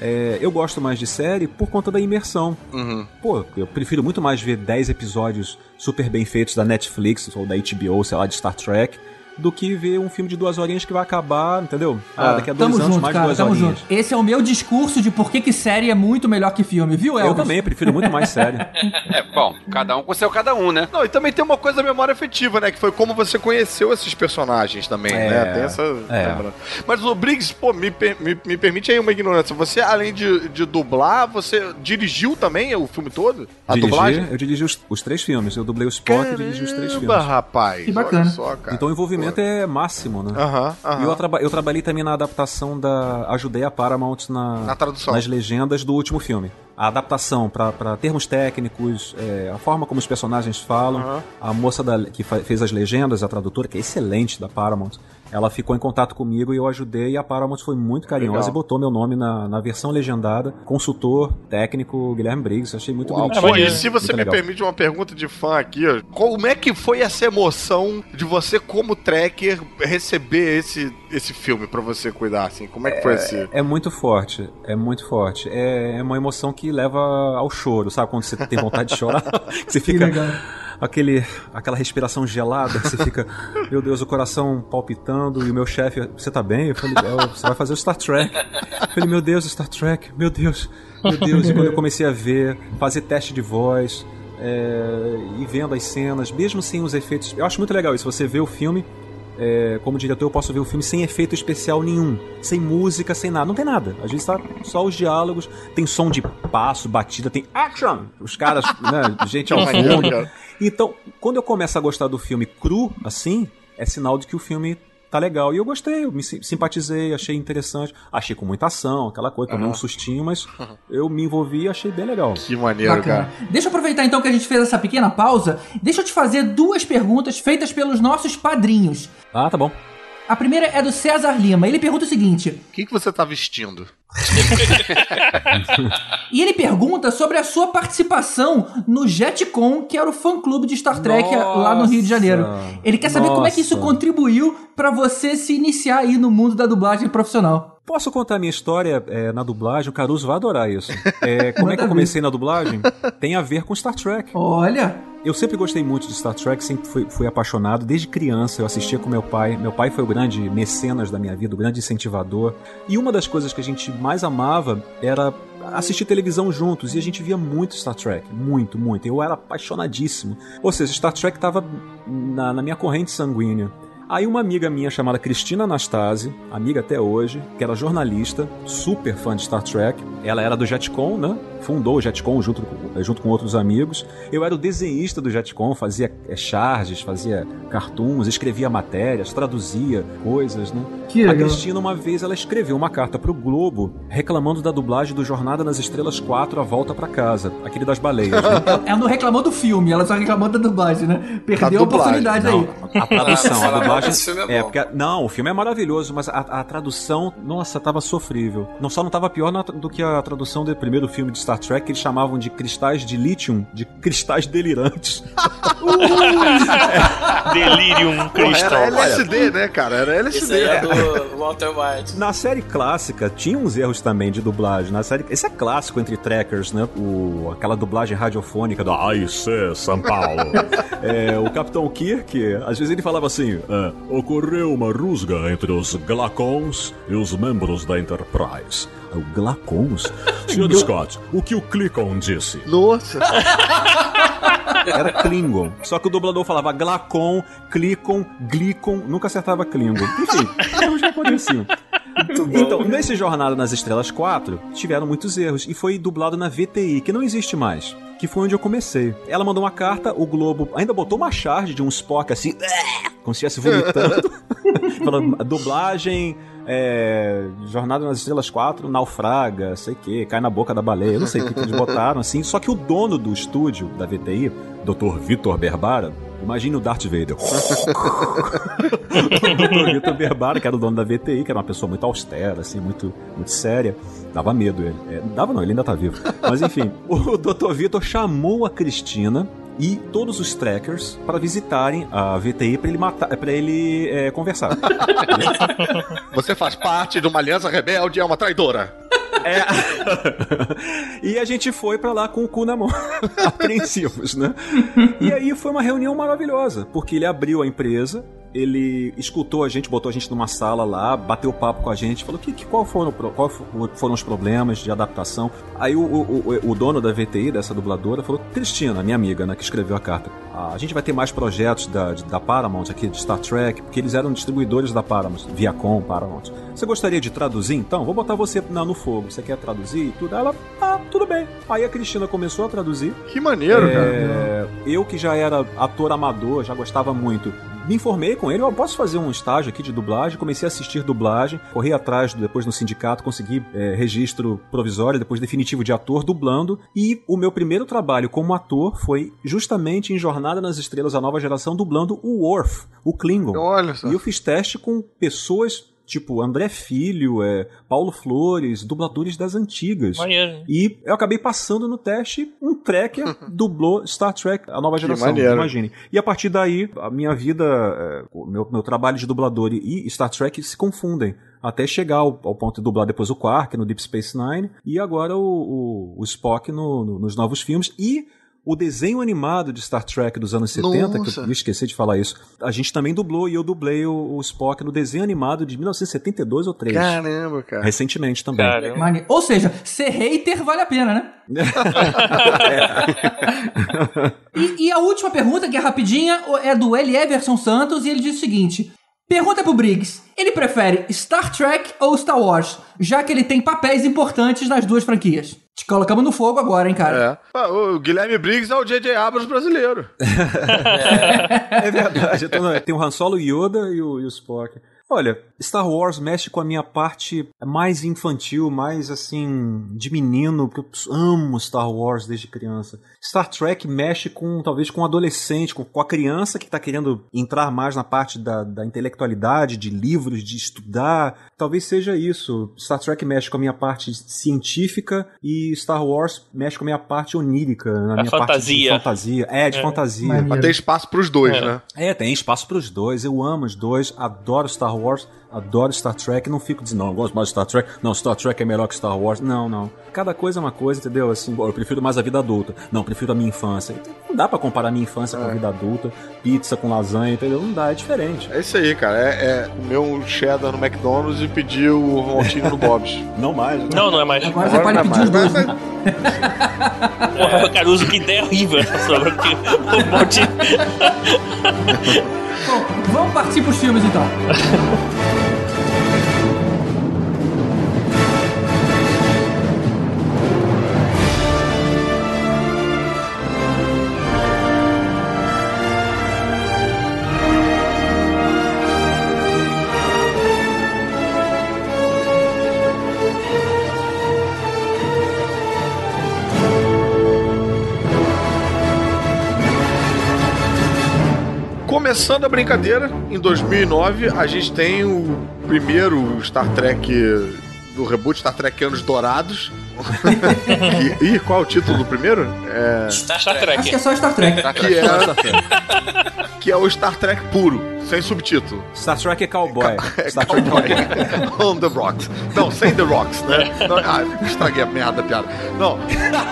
é, eu gosto mais de série por conta da imersão. Uhum. Pô, eu prefiro muito mais ver 10 episódios super bem feitos da Netflix ou da HBO, sei lá, de Star Trek, do que ver um filme de duas horinhas que vai acabar, entendeu? Ah, daqui a dois anos, junto, mais cara, duas tamo horinhas. junto. Esse é o meu discurso de por que, que série é muito melhor que filme, viu, Elvis? Eu também, prefiro muito mais série. [laughs] É, bom, cada um com seu cada um, né? Não, e também tem uma coisa da memória afetiva, né? Que foi como você conheceu esses personagens também, É, né? Tem essa. é. lembrança. Mas o Briggs, pô, me, per- me, me permite aí uma ignorância. Você, além de, de dublar, você dirigiu também o filme todo? A Dirigi, dublagem? eu dirigi os, os três filmes. Eu dublei o Spock e dirigi os três Caramba, filmes. rapaz. Que bacana. Olha só, cara. Então o envolvimento é máximo, né? Aham, aham. E eu, traba- eu trabalhei também na adaptação da. Ajudei a Paramount na, Na tradução. nas legendas do último filme. A adaptação para termos técnicos, é, a forma como os personagens falam. Aham. A moça da- que fez as legendas, a tradutora, que é excelente da Paramount, ela ficou em contato comigo e eu ajudei. E a Paramount foi muito carinhosa Legal. e botou meu nome na, na versão legendada. Consultor técnico Guilherme Briggs. Achei muito Uau. bonitinho. Pô, e se você Muito me legal. permite uma pergunta de fã aqui, ó, como é que foi essa emoção de você, como tracker, receber esse, esse filme pra você cuidar, assim? Como é que foi esse... É muito forte, é muito forte. É, é uma emoção que leva ao choro, sabe? Quando você tem vontade de chorar, [laughs] que você Que fica legal. Aquele, aquela respiração gelada, você fica, [laughs] meu Deus, o coração palpitando e o meu chefe, você tá bem? Eu falei, "É, você vai fazer o Star Trek. Eu falei, meu Deus, Star Trek, meu Deus, meu Deus. E quando eu comecei a ver, fazer teste de voz, é, e vendo as cenas, mesmo sem os efeitos, eu acho muito legal isso. Você vê o filme é, como diretor, eu posso ver o filme sem efeito especial nenhum, sem música, sem nada. Não tem nada. A gente tá só os diálogos, tem som de passo, batida, tem action! Os caras, [laughs] né, gente ao fundo. Então, quando eu começo a gostar do filme cru, assim, é sinal de que o filme tá legal. E eu gostei, eu me sim- simpatizei, achei interessante. Achei com muita ação, aquela coisa, tomei um sustinho, mas [laughs] eu me envolvi e achei bem legal. Que maneiro, Bacana. cara. Deixa eu aproveitar então que a gente fez essa pequena pausa. Deixa eu te fazer duas perguntas feitas pelos nossos padrinhos. Ah, tá bom. A primeira é do César Lima. Ele pergunta o seguinte: O que, que você tá vestindo? [laughs] E ele pergunta sobre a sua participação no JetCon, que era o fã-clube de Star Trek lá no Rio de Janeiro. Ele quer saber como é que isso Nossa. contribuiu pra você se iniciar aí no mundo da dublagem profissional. Posso contar a minha história é, na dublagem? O Caruso vai adorar isso. É, [laughs] como é que eu comecei na dublagem? [laughs] Tem a ver com Star Trek. Olha, Eu sempre gostei muito de Star Trek, sempre fui, fui apaixonado. Desde criança eu assistia com meu pai. Meu pai foi o grande mecenas da minha vida, o grande incentivador. E uma das coisas que a gente mais amava era assistir televisão juntos. E a gente via muito Star Trek. Muito, muito. Eu era apaixonadíssimo. Ou seja, Star Trek estava na, na minha corrente sanguínea. Aí uma amiga minha chamada Cristina Anastasi, amiga até hoje, que era jornalista, super fã de Star Trek. Ela era do Jetcon, né? Fundou o Jetcon junto com, junto com outros amigos. Eu era o desenhista do Jetcon, fazia é, charges, fazia cartoons, escrevia matérias, traduzia coisas, né? Que A legal. Cristina, uma vez, ela escreveu uma carta pro Globo reclamando da dublagem do Jornada nas Estrelas 4, A Volta pra Casa, aquele das baleias, né? [laughs] ela não reclamou do filme, ela só reclamou da dublagem, né? Perdeu a dublagem, oportunidade Não, aí. a tradução, a [laughs] dublagem. esse filme é É, porque. Não, o filme é maravilhoso, mas a, a tradução, nossa, tava sofrível. Não só não tava pior na- do que a, a tradução do primeiro filme de Star Trek, que eles chamavam de cristais de lítio, de cristais delirantes. [laughs] Delirium Porra, Crystal. era LSD, né, cara? Era Isso LSD. aí é do Walter White. Na série clássica, tinha uns erros também de dublagem. Na série, esse é clássico entre trackers, né? O, aquela dublagem radiofônica do AIC São Paulo. [laughs] é, o Capitão Kirk, às vezes ele falava assim: É, ocorreu uma rusga entre os Glacons e os membros da Enterprise. "Ah, o Glacons? Sr. Scott, o que o Clicon disse? Nossa. Era Klingon. Só que o dublador falava Glacon, Clicon, Glicon, nunca acertava Klingon. Enfim, erros que aconteciam. Então, nesse Jornada nas Estrelas 4, tiveram muitos erros e foi dublado na VTI, que não existe mais. Que foi onde eu comecei. Ela mandou uma carta, o Globo ainda botou uma charge de um Spock assim, como se estivesse vomitando. [laughs] Falando, dublagem, é, Jornada nas Estrelas 4, naufraga, sei o que, cai na boca da baleia. Eu não sei o que, que eles [laughs] botaram assim. Só que o dono do estúdio da VTI, Dr. Vitor Berbara, imagine o Darth Vader. [laughs] o Dr. Vitor Berbara, que era o dono da VTI, que era uma pessoa muito austera, assim, muito, muito séria. Dava medo ele. É, dava não, ele ainda tá vivo. Mas enfim, o Dr. Vitor chamou a Cristina e todos os trackers para visitarem a VTI para ele matar, para ele é, conversar. [laughs] Você faz parte de uma aliança rebelde é uma traidora. É. [laughs] e a gente foi pra lá com o cu na mão, [laughs] apreensivos, né? E aí foi uma reunião maravilhosa, porque ele abriu a empresa, ele escutou a gente, botou a gente numa sala lá, bateu papo com a gente, falou que, que qual, foram, qual foram os problemas de adaptação. Aí o, o, o, dono da VTI, dessa dubladora, falou: Cristina, minha amiga, né, que escreveu a carta, a gente vai ter mais projetos da, da Paramount aqui, de Star Trek, porque eles eram distribuidores da Paramount, Viacom, Paramount. Você gostaria de traduzir então? Vou botar você no, no fogo. Você quer traduzir e tudo? Ela, ah, tudo bem. Aí a Cristina começou a traduzir. Que maneiro, é, cara. Eu que já era ator amador, já gostava muito me informei com ele, eu posso fazer um estágio aqui de dublagem, comecei a assistir dublagem, corri atrás depois no sindicato, consegui é, registro provisório, depois definitivo de ator, dublando, e o meu primeiro trabalho como ator foi justamente em Jornada nas Estrelas, a nova geração, dublando o Worf, o Klingon. Olha só. E eu fiz teste com pessoas tipo André Filho, é, Paulo Flores, dubladores das antigas. Maneiro. E eu acabei passando no teste, um tracker [laughs] dublou Star Trek, a nova geração, imagine. E a partir daí, a minha vida, é, o meu, meu trabalho de dublador e Star Trek se confundem. Até chegar ao, ao, ponto de dublar depois o Quark no Deep Space Nine e agora o, o, o Spock no, no, nos novos filmes. E o desenho animado de Star Trek dos anos 70, Nossa. que eu esqueci de falar isso, a gente também dublou e eu dublei o, o Spock no desenho animado de 1972 ou 3. Caramba, cara. Recentemente também. Caramba. Mane- Ou seja, ser hater vale a pena, né? [laughs] [laughs] E, e a última pergunta, que é rapidinha, é do L. Everson Santos, e ele diz o seguinte: Pergunta pro Briggs: ele prefere Star Trek ou Star Wars? Já que ele tem papéis importantes nas duas franquias. Te colocamos no fogo agora, hein, cara? É. O Guilherme Briggs é o J.J. Abrams brasileiro. [laughs] É verdade. Então, não, tem o Han Solo, o Yoda e o, e o Spock. Olha, Star Wars mexe com a minha parte mais infantil, mais assim, de menino, porque eu amo Star Wars desde criança. Star Trek mexe com, talvez, com o adolescente, com, com a criança que está querendo entrar mais na parte da, da intelectualidade, de livros, de estudar. Talvez seja isso. Star Trek mexe com a minha parte científica e Star Wars mexe com a minha parte onírica, na minha parte de fantasia. fantasia. É, de É. fantasia. Maneiro. Mas tem espaço pros dois, É. né? É, tem espaço pros dois. Eu amo os dois, adoro Star Wars, adoro Star Trek. Não fico dizendo, não, eu gosto mais de Star Trek. Não, Star Trek é melhor que Star Wars. Não, não. Cada coisa é uma coisa, entendeu? Assim, eu prefiro mais a vida adulta. Não, eu prefiro a minha infância. Então, Não dá pra comparar a minha infância com a vida adulta. Pizza com lasanha, entendeu? Não dá, é diferente. É isso aí, cara. É, é comer um cheddar no McDonald's e pedir o Montinho no Bob's. [laughs] Não mais, né? Não, não é mais. Agora você Agora pode não é pedir os mais. dois. [laughs] Né? Porra, Caruso, que ideia horrível essa [laughs] sua. Porque um monte. Bom, vamos partir pros filmes então. Começando a brincadeira, em 2009 a gente tem o primeiro Star Trek do reboot Star Trek Anos Dourados. [laughs] e, ih, qual é o título do primeiro? É, Star, Star Trek. Trek. Acho que é só Star Trek. que, é, [laughs] que é o Star Trek puro, sem subtítulo. Star Trek é cowboy. Star Trek é Cowboy. [laughs] On the Rocks. Não, sem The Rocks, né? Não, ah, estraguei a merda da piada. Não,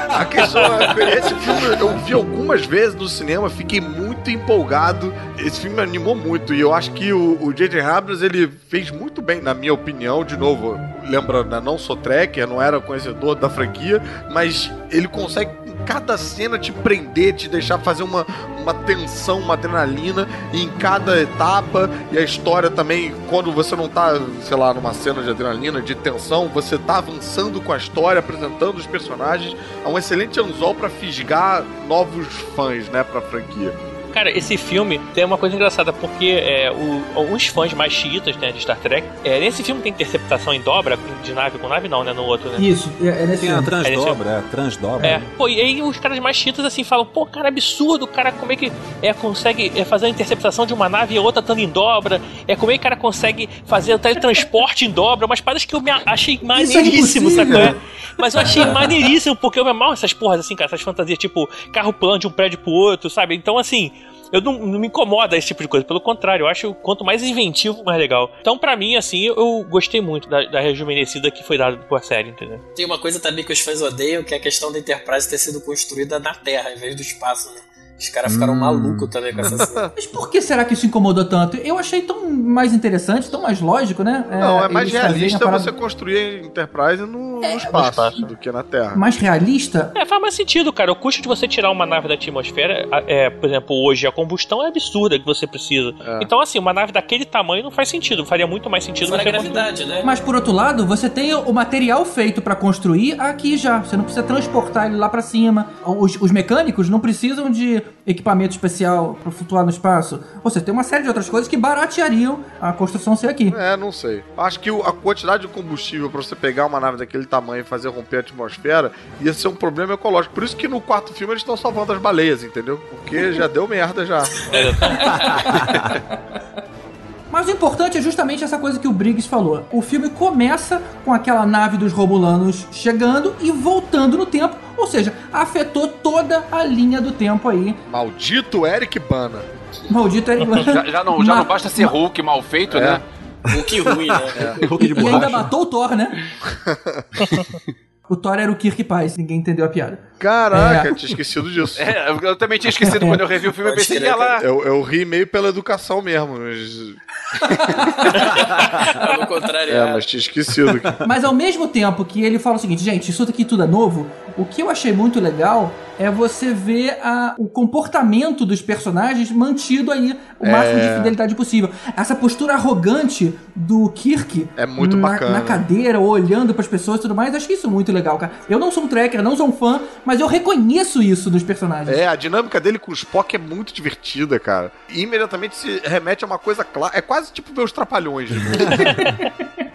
a questão é que esse filme eu vi algumas vezes no cinema, fiquei muito empolgado. Esse filme me animou muito e eu acho que o J.J. Abrams ele fez muito bem, na minha opinião. De novo, lembrando, né, não sou tracker, não era conhecedor da franquia, mas ele consegue cada cena te prender, te deixar fazer uma, uma tensão, uma adrenalina em cada etapa e a história também, quando você não tá, sei lá, numa cena de adrenalina, de tensão, você tá avançando com a história, apresentando os personagens, é um excelente anzol pra fisgar novos fãs, né, pra franquia. Cara, esse filme tem uma coisa engraçada, porque é, o, alguns fãs mais chiitas né, de Star Trek, é, nesse filme tem interceptação em dobra, de nave com nave não, né? No outro, né? Isso, é, é nesse Tem a transdobra, é, transdobra. É, pô, e aí os caras mais chiitas assim falam, pô, cara, absurdo, o cara como é que é, consegue é, fazer a interceptação de uma nave e a outra estando em dobra, é como é que o cara consegue fazer o teletransporte em dobra, umas paradas que eu me achei maneiríssimo, impossível. sacou? É? Mas eu achei maneiríssimo, porque eu me amarro essas porras assim, cara, essas fantasias, tipo, carro plano de um prédio pro outro, sabe? Então, assim, eu não, não me incomoda esse tipo de coisa. Pelo contrário, eu acho quanto mais inventivo, mais legal. Então, pra mim, assim, eu gostei muito da, da rejuvenescida que foi dada por série, entendeu? Tem uma coisa também que os fãs odeiam, que é a questão da Enterprise ter sido construída na Terra, em vez do espaço, né? Os caras ficaram malucos também com essa [laughs] cena. Mas por que será que isso incomodou tanto? Eu achei tão mais interessante, tão mais lógico, né? Não, é mais eles trazerem a realista parada- você construir Enterprise no, no espaço, espaço. do que na Terra. Mais realista? É, faz mais sentido, cara. O custo de você tirar uma nave da atmosfera, é, por exemplo, hoje a combustão é absurda que você precisa. É. Então, assim, uma nave daquele tamanho não faz sentido. Faria muito mais sentido Fora a você gravidade, né? Mas por outro lado, você tem o material feito pra construir aqui já. Você não precisa transportar ele lá pra cima. Os, os mecânicos não precisam de equipamento especial pra flutuar no espaço. Você tem uma série de outras coisas que barateariam a construção ser aqui. É, não sei. Acho que a quantidade de combustível pra você pegar uma nave daquele tamanho e fazer romper a atmosfera ia ser um problema ecológico. Por isso que no quarto filme eles estão salvando as baleias, entendeu? Porque já deu merda já. [laughs] Mas o importante é justamente essa coisa que o Briggs falou. O filme começa com aquela nave dos Romulanos chegando e voltando no tempo, ou seja, afetou toda a linha do tempo aí. Maldito Eric Bana. Maldito Eric Bana. [laughs] Já, já não, já Ma- não basta ser Hulk mal feito, É. né? O que ruim, né? Hulk de E ainda matou o Thor, né? [laughs] o Thor era o Kirk Paz, ninguém entendeu a piada. Caraca, É. tinha esquecido disso. [laughs] É, eu também tinha esquecido quando eu revi o filme, eu pensei que lá. Eu, eu ri meio pela educação mesmo. Mas... [laughs] Pelo contrário, É, mas tinha esquecido. Mas ao mesmo tempo que ele fala o seguinte, gente, isso aqui tudo é novo, o que eu achei muito legal é você ver a- o comportamento dos personagens mantido aí o É. máximo de fidelidade possível. Essa postura arrogante do Kirk É muito na, bacana. na cadeira, olhando pras pessoas e tudo mais, acho isso muito legal, cara. Eu não sou um tracker, não sou um fã, mas eu reconheço isso dos personagens. É, a dinâmica dele com o Spock é muito divertida, cara. E imediatamente se remete a uma coisa clara. É quase tipo ver os trapalhões. [laughs]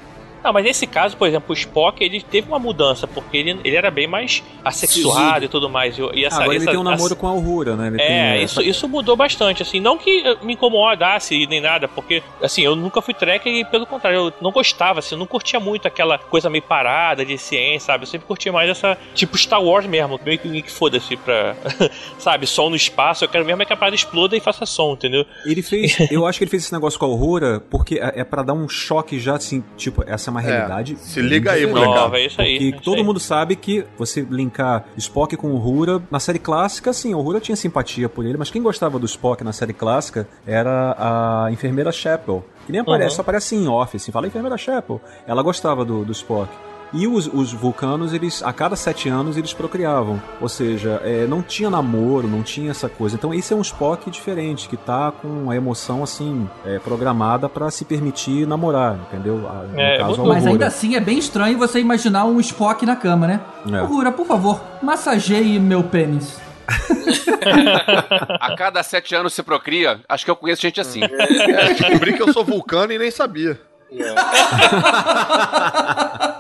Não, mas nesse caso, por exemplo, o Spock, ele teve uma mudança, porque ele, ele era bem mais assexuado e tudo mais. E, essa, Agora ele essa- tem um namoro essa- com a Uhura, né? Ele É, isso, isso mudou bastante, assim, não que me incomodasse nem nada, porque, assim, eu nunca fui tracker e, pelo contrário, eu não gostava, assim, eu não curtia muito aquela coisa meio parada de ciência, sabe? Eu sempre curtia mais essa, tipo Star Wars mesmo, meio que, que foda-se pra, [laughs] sabe, som no espaço, eu quero mesmo é que a parada exploda e faça som, entendeu? Ele fez, [laughs] eu acho que ele fez esse negócio com a Uhura porque é, é pra dar um choque já assim, tipo, essa uma realidade. se liga aí, molecada. Nova, é isso aí. Porque é isso todo aí. mundo sabe que você linkar Spock com o Uhura, na série clássica, sim, o Uhura tinha simpatia por ele, mas quem gostava do Spock na série clássica era a enfermeira Chapel, que nem aparece, Uhum. só aparece em off, assim, fala enfermeira Chapel. Ela gostava do, do Spock. E os, os vulcanos, eles a cada sete anos eles procriavam. Ou seja, é, não tinha namoro, não tinha essa coisa. Então esse é um Spock diferente, que tá com a emoção assim, é, programada pra se permitir namorar, entendeu? No É, caso, muito- Mas ainda assim é bem estranho você imaginar um Spock na cama, né? É. Uhura, por favor, massageie meu pênis. [laughs] A cada sete anos se procria. Acho que eu conheço gente assim. É, descobri que eu sou vulcano e nem sabia. [laughs]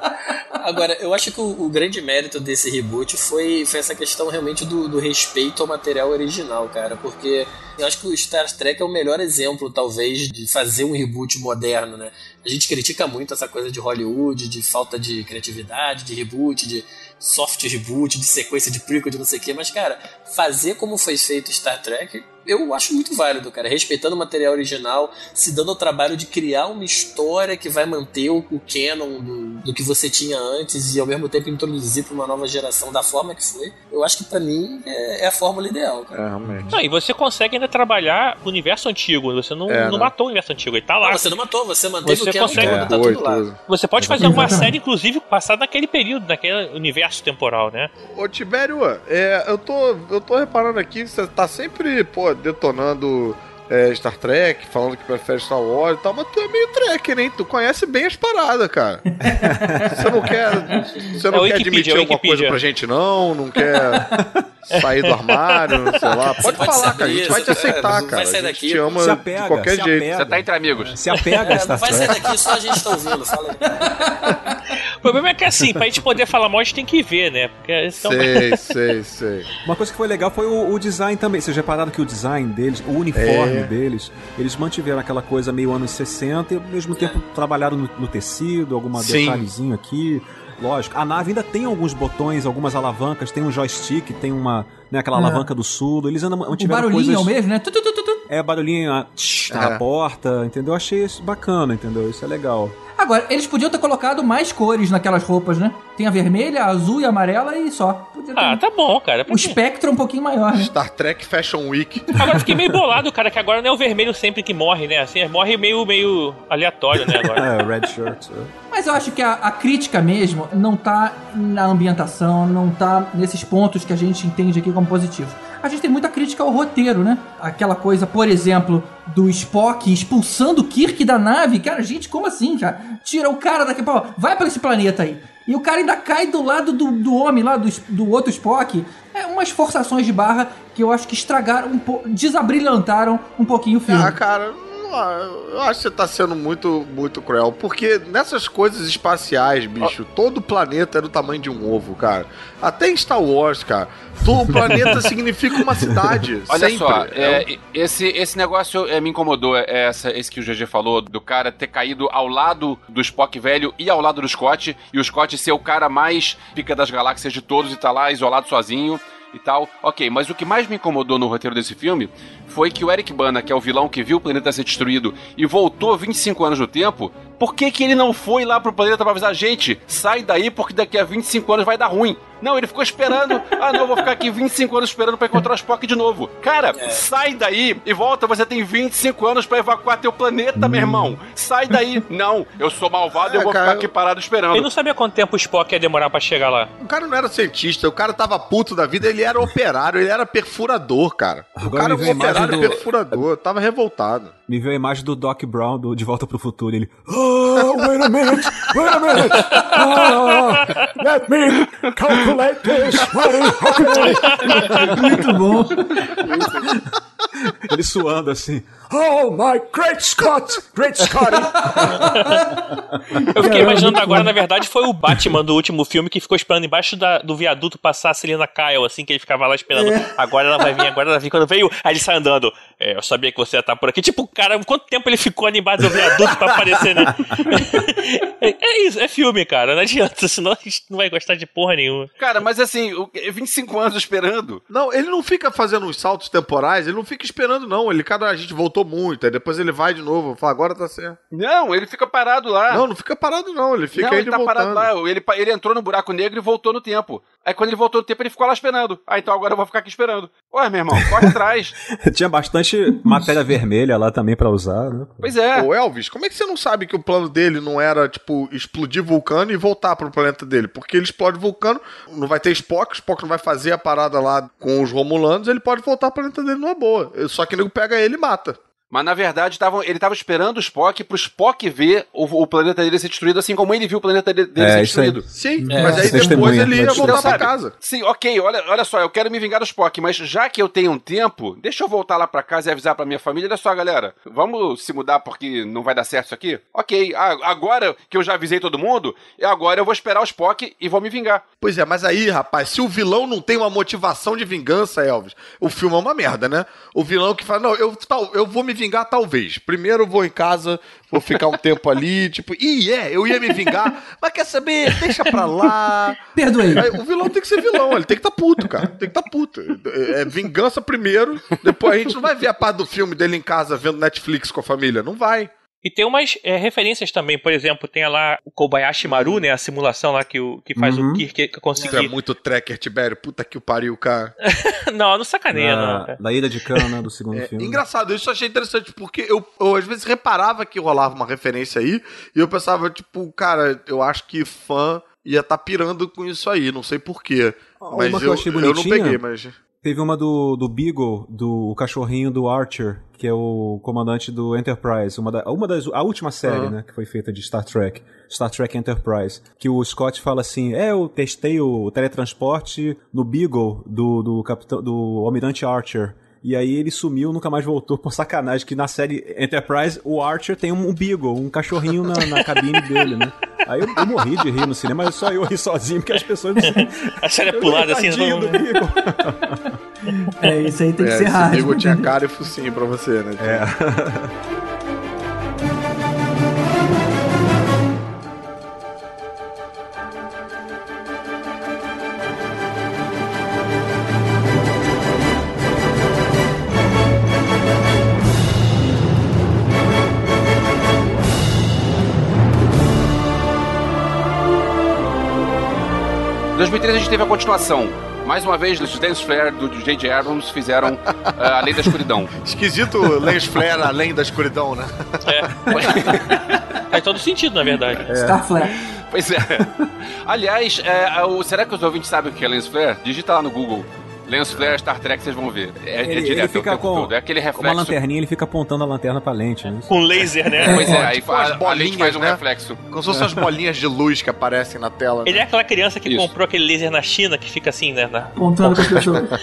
Agora, eu acho que o, o, grande mérito desse reboot foi, foi essa questão realmente do, do, respeito ao material original, cara. Porque eu acho que o Star Trek é o melhor exemplo, talvez, de fazer um reboot moderno, né? A gente critica muito essa coisa de Hollywood, de falta de criatividade, de reboot, de soft reboot, de sequência de prequel, de não sei o quê, mas, cara, fazer como foi feito Star Trek, eu acho muito válido, cara. Respeitando o material original, se dando o trabalho de criar uma história que vai manter o, o canon do, do, que você tinha antes e ao mesmo tempo introduzir para uma nova geração da forma que foi. Eu acho que para mim é, é, a fórmula ideal, cara. É, realmente. Não, e você consegue ainda trabalhar o universo antigo. Você não, é, não né? matou o universo antigo, ele tá lá. Não, você não matou, você manteve você o canon consegue... todo, tá tudo lá. Você pode fazer uma série, inclusive, passada naquele período, naquele universo temporal, né? Ô, Tibério, é, eu, tô, eu tô reparando aqui que você tá sempre, pô, detonando é, Star Trek, falando que prefere Star Wars e tal, mas tu é meio Trek, né? Tu conhece bem as paradas, cara. [laughs] você não quer, você não é quer admitir alguma coisa pra gente, não? Não quer sair do armário, [laughs] sei lá. Pode, pode falar, cara. A gente vai te aceitar, é, cara. Vai sair daqui. A gente te ama apega, de qualquer jeito. Apega. Você tá entre amigos. Se apega, é, Star Trek. Vai sair daqui, só a gente tá ouvindo. Fala aí. [laughs] O problema é que assim, pra gente poder falar mal, a gente tem que ver, né? Porque são... Sei, [laughs] sei, sei. Uma coisa que foi legal foi o, o design também. Vocês repararam que o design deles, o uniforme é. deles, eles mantiveram aquela coisa meio anos 60 e ao mesmo tempo trabalharam no, no tecido, alguma Sim. detalhezinho aqui. Lógico, a nave ainda tem alguns botões, algumas alavancas, tem um joystick, tem uma, né, aquela é. alavanca do sul. Eles ainda mantiveram o barulhinho coisas... é o mesmo, né? Tu, tu, tu, é, barulhinho a, tsh, é. na porta, entendeu? Achei isso bacana, entendeu? Isso é legal. Agora, eles podiam ter colocado mais cores naquelas roupas, né? Tem a vermelha, a azul e a amarela e só. Ah, tá bom, cara. O espectro é um pouquinho maior, né? Star Trek Fashion Week. [laughs] Agora fiquei meio bolado, cara, que agora não é o vermelho sempre que morre, né? Assim, morre meio, meio aleatório, né? Agora. [laughs] é, red shirt. É. Mas eu acho que a, a, crítica mesmo não tá na ambientação, não tá nesses pontos que a gente entende aqui como positivos a gente tem muita crítica ao roteiro, né? Aquela coisa, por exemplo, do Spock expulsando o Kirk da nave. Cara, gente, como assim, cara? Tira o cara daqui, pô, vai para esse planeta aí. E o cara ainda cai do lado do, do homem lá, do, do outro Spock. É umas forçações de barra que eu acho que estragaram um pouco, desabrilhantaram um pouquinho o filme. Ah, cara, eu acho que você tá sendo muito, muito cruel. Porque nessas coisas espaciais, bicho, todo planeta é do tamanho de um ovo, cara. Até em Star Wars, cara. O planeta [laughs] significa uma cidade. Olha sempre. só, é, é, esse, esse negócio é, me incomodou, é, essa, esse que o GG falou, do cara ter caído ao lado do Spock velho e ao lado do Scott, e o Scott ser o cara mais pica das galáxias de todos e tá lá isolado sozinho e tal. Ok, mas o que mais me incomodou no roteiro desse filme foi que o Eric Bana, que é o vilão que viu o planeta ser destruído e voltou 25 anos no tempo, por que, que ele não foi lá pro planeta pra avisar, gente, sai daí porque daqui a 25 anos vai dar ruim? Não, ele ficou esperando. ah, não, vou ficar aqui 25 anos esperando para encontrar o Spock de novo. Cara, é. sai daí e volta. Você tem 25 anos para evacuar teu planeta, hum. meu irmão. Sai daí. Não, eu sou malvado e é, eu vou cara, ficar aqui parado esperando. Ele não sabia quanto tempo o Spock ia demorar para chegar lá. O cara não era cientista, o cara tava puto da vida, ele era operário, ele era perfurador, cara. O cara era um operário do... perfurador, tava revoltado. Me veio a imagem do Doc Brown do De Volta pro Futuro. Ele. Oh, wait a minute! Wait a minute! Oh, let me calculate this! Muito bom! Ele suando assim. Oh my great Scott! Great Scott! Eu fiquei imaginando agora, na verdade, foi o Batman do último filme que ficou esperando embaixo da, do viaduto passar a Selena Kyle, assim, que ele ficava lá esperando. É. Agora ela vai vir, agora ela vai vir. Quando veio, aí ele sai andando. É, eu sabia que você ia estar por aqui. Tipo, cara, quanto tempo ele ficou ali embaixo do viaduto pra aparecer, né? [laughs] é, é, isso, é filme, cara. Não adianta, senão a gente não vai gostar de porra nenhuma. Cara, mas assim, 25 anos esperando. Não, ele não fica fazendo uns saltos temporais, ele não fica esperando, não. Ele, cada a gente voltou muito, aí depois ele vai de novo, fala, agora tá certo. Não, ele fica parado lá. Não, não fica parado, não. Ele fica não, aí ele tá voltando. parado lá. Ele, ele entrou no buraco negro e voltou no tempo. Aí quando ele voltou no tempo, ele ficou lá esperando. Ah, então agora eu vou ficar aqui esperando. Ué, meu irmão, corre atrás. [laughs] Tinha bastante matéria vermelha lá também para usar, né? Pois é. Ô Elvis, como é que você não sabe que o plano dele não era, tipo, explodir vulcano e voltar pro planeta dele? Porque ele explode vulcano, não vai ter Spock, Spock não vai fazer a parada lá com os Romulanos, ele pode voltar pro planeta dele numa boa. Só que ele pega ele e mata. Mas na verdade tavam, ele tava esperando o Spock pro Spock ver o, o planeta dele ser destruído, assim como ele viu o planeta de- dele É, ser destruído. Sim, É, mas aí depois ele ia voltar pra casa. Sim, ok, olha, olha só, eu quero me vingar do Spock, mas já que eu tenho um tempo, deixa eu voltar lá pra casa e avisar pra minha família, olha só, galera, vamos se mudar porque não vai dar certo isso aqui? Ok, agora que eu já avisei todo mundo, e agora eu vou esperar o Spock e vou me vingar. Pois é, mas aí, rapaz, se o vilão não tem uma motivação de vingança, Elvis, o filme é uma merda, né? O vilão que fala, não, eu, tal, eu vou me vingar talvez. Primeiro eu vou em casa, vou ficar um tempo ali, [laughs] tipo, ih, é, eu ia me vingar, mas quer saber? Deixa pra lá. Perdoei. Aí, o vilão tem que ser vilão, ele tem que estar puto, cara. Tem que estar puto. É, é vingança primeiro, depois a gente não vai ver a parte do filme dele em casa vendo Netflix com a família. Não vai. E tem umas é, referências também, por exemplo, tem lá o Kobayashi Maru, né? A simulação lá que, o, que faz Uhum. o Kirk Tu é conseguir. muito tracker, Tibério. Puta que o pariu, cara. [laughs] não, não sacaneia, não. Na, cara. da Ilha de Cana, do segundo É, filme. engraçado, isso eu achei interessante, porque eu, eu às vezes reparava que rolava uma referência aí, e eu pensava, tipo, cara, eu acho que fã ia estar pirando com isso aí, não sei porquê. Uma Mas que eu eu, achei eu não peguei, mas. Teve uma do, do Beagle, do cachorrinho do Archer, que é o comandante do Enterprise, uma, da, uma das, a última série, Ah. né, que foi feita de Star Trek, Star Trek Enterprise, que o Scott fala assim, é, eu testei o teletransporte no Beagle do, do, capitão, do Almirante Archer. E aí ele sumiu, nunca mais voltou, [laughs] por sacanagem, que na série Enterprise o Archer tem um, Beagle, um cachorrinho na, na cabine dele, né? Aí eu, eu morri de rir no cinema, mas só eu ri sozinho, porque as pessoas não A série é pulada assim. Não- do Beagle. É, isso aí tem que É, ser esse raro. amigo tinha cara e focinho pra você, né? É. 2013 a gente teve a continuação. Mais uma vez, os Lance Flare do J.J. Abrams fizeram ah, A Lei da Escuridão. [laughs] Esquisito lens flare além da escuridão, né? [laughs] Faz todo sentido, na verdade. Star Flare. Pois é. Aliás, é, o- será que os ouvintes sabem o que é Lens Flare? Digita lá no Google. Lens Flare Star Trek, vocês vão ver. É, é Ele, ele direto, é o fica tempo com, todo. É aquele com uma reflexo. lanterninha, ele fica apontando a lanterna pra lente. Né? Com laser, né? [laughs] Pois é, aí Tipo a, bolinhas, lente faz um né? reflexo. Como se fossem as bolinhas de luz que aparecem na tela. Ele né? é aquela criança que Isso. comprou aquele laser na China que fica assim, né? Na... Apontando com as pessoas. [laughs]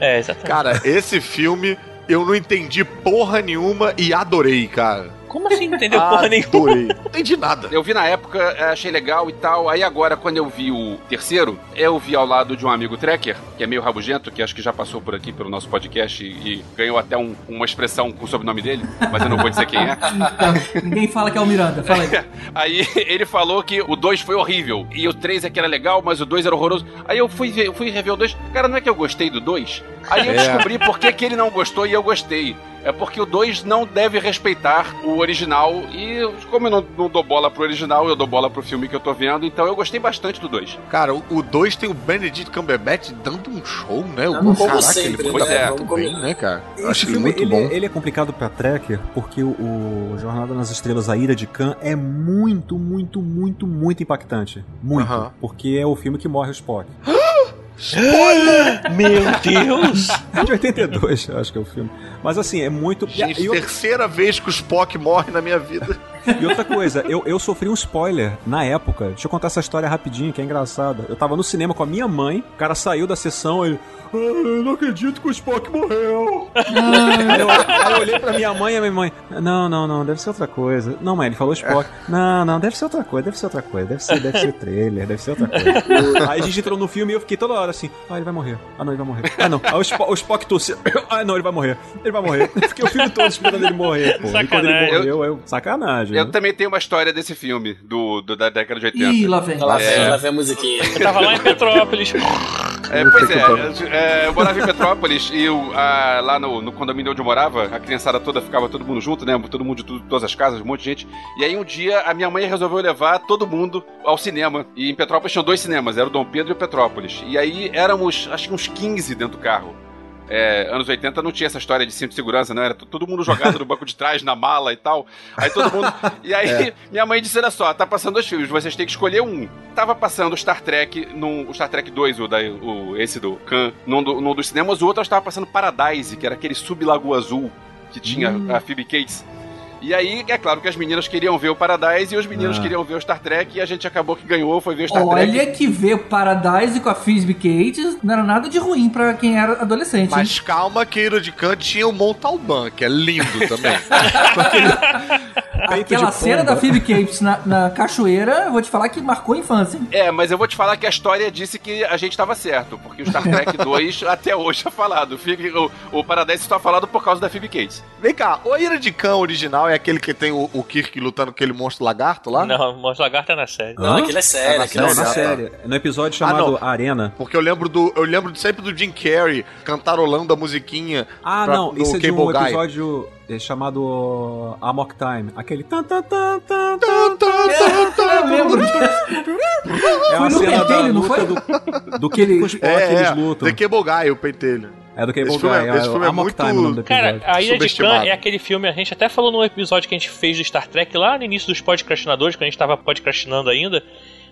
É, exatamente. Cara, esse filme eu não entendi porra nenhuma e adorei, cara. Como assim? Não entendeu porra nenhuma? Não entendi nada. Eu vi na época, eh, achei legal e tal. Aí agora, quando eu vi o terceiro, eu vi ao lado de um amigo tracker, que é meio rabugento, que acho que já passou por aqui pelo nosso podcast e, e ganhou até um- uma expressão com o sobrenome dele, mas eu não vou dizer quem é. Então, ninguém fala que é o Miranda. Fala aí. [laughs] Aí ele falou que o 2 foi horrível e o 3 é que era legal, mas o 2 era horroroso. Aí eu fui, ver, eu fui rever o 2. Cara, não é que eu gostei do 2? Aí eu É. descobri por que, que ele não gostou e eu gostei. É porque o 2 não deve respeitar o original. E como eu não, não dou bola pro original, eu dou bola pro filme que eu tô vendo. Então eu gostei bastante do 2. Cara, o 2 tem o Benedict Cumberbatch dando um show, né? O Como Caraca, sempre, ele foi né? muito bem, né, cara? Eu Esse acho filme muito ele, bom. é- ele é complicado pra Trekker porque o, o Jornada nas Estrelas, A Ira de Khan, é muito, muito, muito, muito impactante. Muito. Aham. Porque é o filme que morre o Spock. [gasps] [gasps] Meu Deus! É de 82, eu acho que é o filme. Mas assim, é muito. Gente, e, outra- terceira vez que o Spock morre na minha vida. E outra coisa, eu, eu sofri um spoiler na época. Deixa eu contar essa história rapidinho, que é engraçada. Eu tava no cinema com a minha mãe, o cara saiu da sessão, ele. "Ah, eu não acredito que o Spock morreu. aí, eu, aí eu olhei pra minha mãe e a minha mãe. Não, não, não, deve ser outra coisa. Não, mãe, ele falou Spock. Não, não, deve ser outra coisa, deve ser outra coisa. Deve ser, deve ser trailer, deve ser outra coisa. aí a gente entrou no filme e eu fiquei toda hora assim. Ah, ele vai morrer. Ah, não, ele vai morrer. Ah, não. Aí o Spock, o Spock tossiu. Ah, não, ele vai morrer. Ele vai morrer. Eu fiquei o filme todo esperando ele morrer, pô. E quando ele Sacanagem. morreu, eu... Sacanagem. Eu né? também tenho uma história desse filme, do, do- da década de 80. Ih, lá vem. Lá vem, lá vem a musiquinha. Eu tava lá em Petrópolis. [laughs] É, pois é, é, eu morava em Petrópolis e eu, ah, lá no, no condomínio onde eu morava, a criançada toda ficava todo mundo junto, né? Todo mundo de tudo- todas as casas, um monte de gente. E aí um dia a minha mãe resolveu levar todo mundo ao cinema. E em Petrópolis tinham dois cinemas, era o Dom Pedro e o Petrópolis. E aí éramos, acho que uns 15 dentro do carro. É, anos 80 não tinha essa história de cinto de segurança, não era todo mundo jogado no banco de trás, na mala e tal. Aí todo mundo. E aí minha mãe disse: Olha só, tá passando dois filmes, vocês têm que escolher um. Tava passando o Star Trek, num, o Star Trek 2, o, da, o esse do Khan, num, do, num dos cinemas, o outro estava passando Paradise, que era aquele sublago azul. que tinha a Phoebe Cates. E aí, é claro que as meninas queriam ver o Paradise e os meninos Ah. queriam ver o Star Trek e a gente acabou que ganhou, foi ver o Star Trek. Olha que ver o Paradise com a Phoebe Cates não era nada de ruim pra quem era adolescente. hein? Mas calma que Iro de Khan tinha o Montalban, que é lindo também. [laughs] Aquela cena pomba. da Phoebe Cates na, na cachoeira, eu vou te falar que marcou a infância. hein? É, mas eu vou te falar que a história disse que a gente tava certo, porque o Star Trek [laughs] 2 até hoje é falado. O, o Paradise está falado por causa da Phoebe Cates. Vem cá, o Ira de Khan original é aquele que tem o, o Kirk lutando com aquele monstro lagarto lá? Não, Monstro Lagarto é na série. Não, Hã? aquilo é sério, Ah, aquilo Não, é na sério. série. No episódio chamado não. Arena. Porque eu lembro do. Eu lembro sempre do Jim Carrey cantarolando a musiquinha. Ah, pra- não, isso é de um Guy. episódio é, chamado Amok Time. Aquele tan tan tan tan tan. [laughs] É uma no cena da não luta foi? do, do que, que É, eles é, lutam. The Cable Guy, o pentelho. É do Cable Esse Guy. filme é- esse é, filme é muito- Time o nome do episódio. Cara, a Ilha de Khan é aquele filme, a gente até falou no episódio que a gente fez do Star Trek lá no início dos podcastinadores, quando a gente tava podcastinando ainda.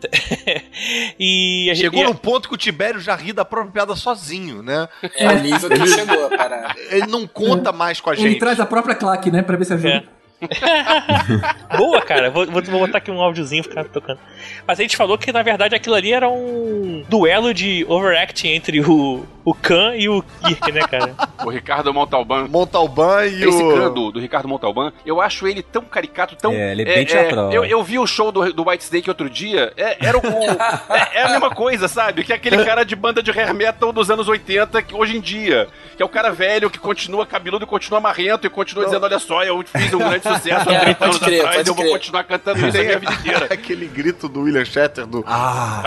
[laughs] e a gente. Chegou e- num ponto que o Tibério já ri da própria piada sozinho, né? É o nível que chegou a parar. Ele não conta mais com a Ele gente. traz a própria claque, né? Pra ver se ajuda. [laughs] Boa, cara. Vou, vou, vou botar aqui um áudiozinho ficar tocando. Mas a gente falou que na verdade aquilo ali era um duelo de overacting entre o, o Khan e o Kirk, né, cara? [laughs] O Ricardo Montalban. Montalban e Esse o. Khan do, do Ricardo Montalban, eu acho ele tão caricato, tão. É, ele é bem teatral. eu, eu vi o show do, do White Snake outro dia, é, era o, [laughs] é, é a mesma coisa, sabe? Que é aquele cara de banda de hair metal dos anos 80, que hoje em dia. Que é o cara velho que continua cabeludo e continua marrento e continua dizendo: Olha só, eu fiz um grande sucesso há É, 30 pode anos atrás, eu vou continuar cantando isso a minha vida inteira. [laughs] Aquele grito do William Shatter do. Ah,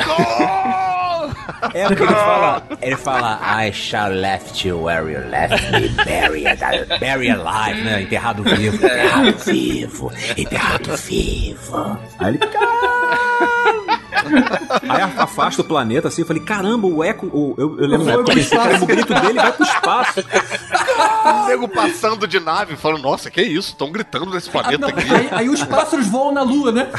é porque ele fala. Ele fala, I shall left you where you left me, buried, buried alive, né? Enterrado vivo. Enterrado vivo, enterrado vivo. Aí ele. Aí afasta o planeta assim, eu falei, caramba, o eco. O, eu, eu lembro eu pensei, espaço. cara, o grito dele vai pro espaço. O nego passando de nave, falando: Nossa, que isso? Estão gritando nesse Ah, planeta não, aqui. aí, aí os pássaros voam na lua, né? [laughs]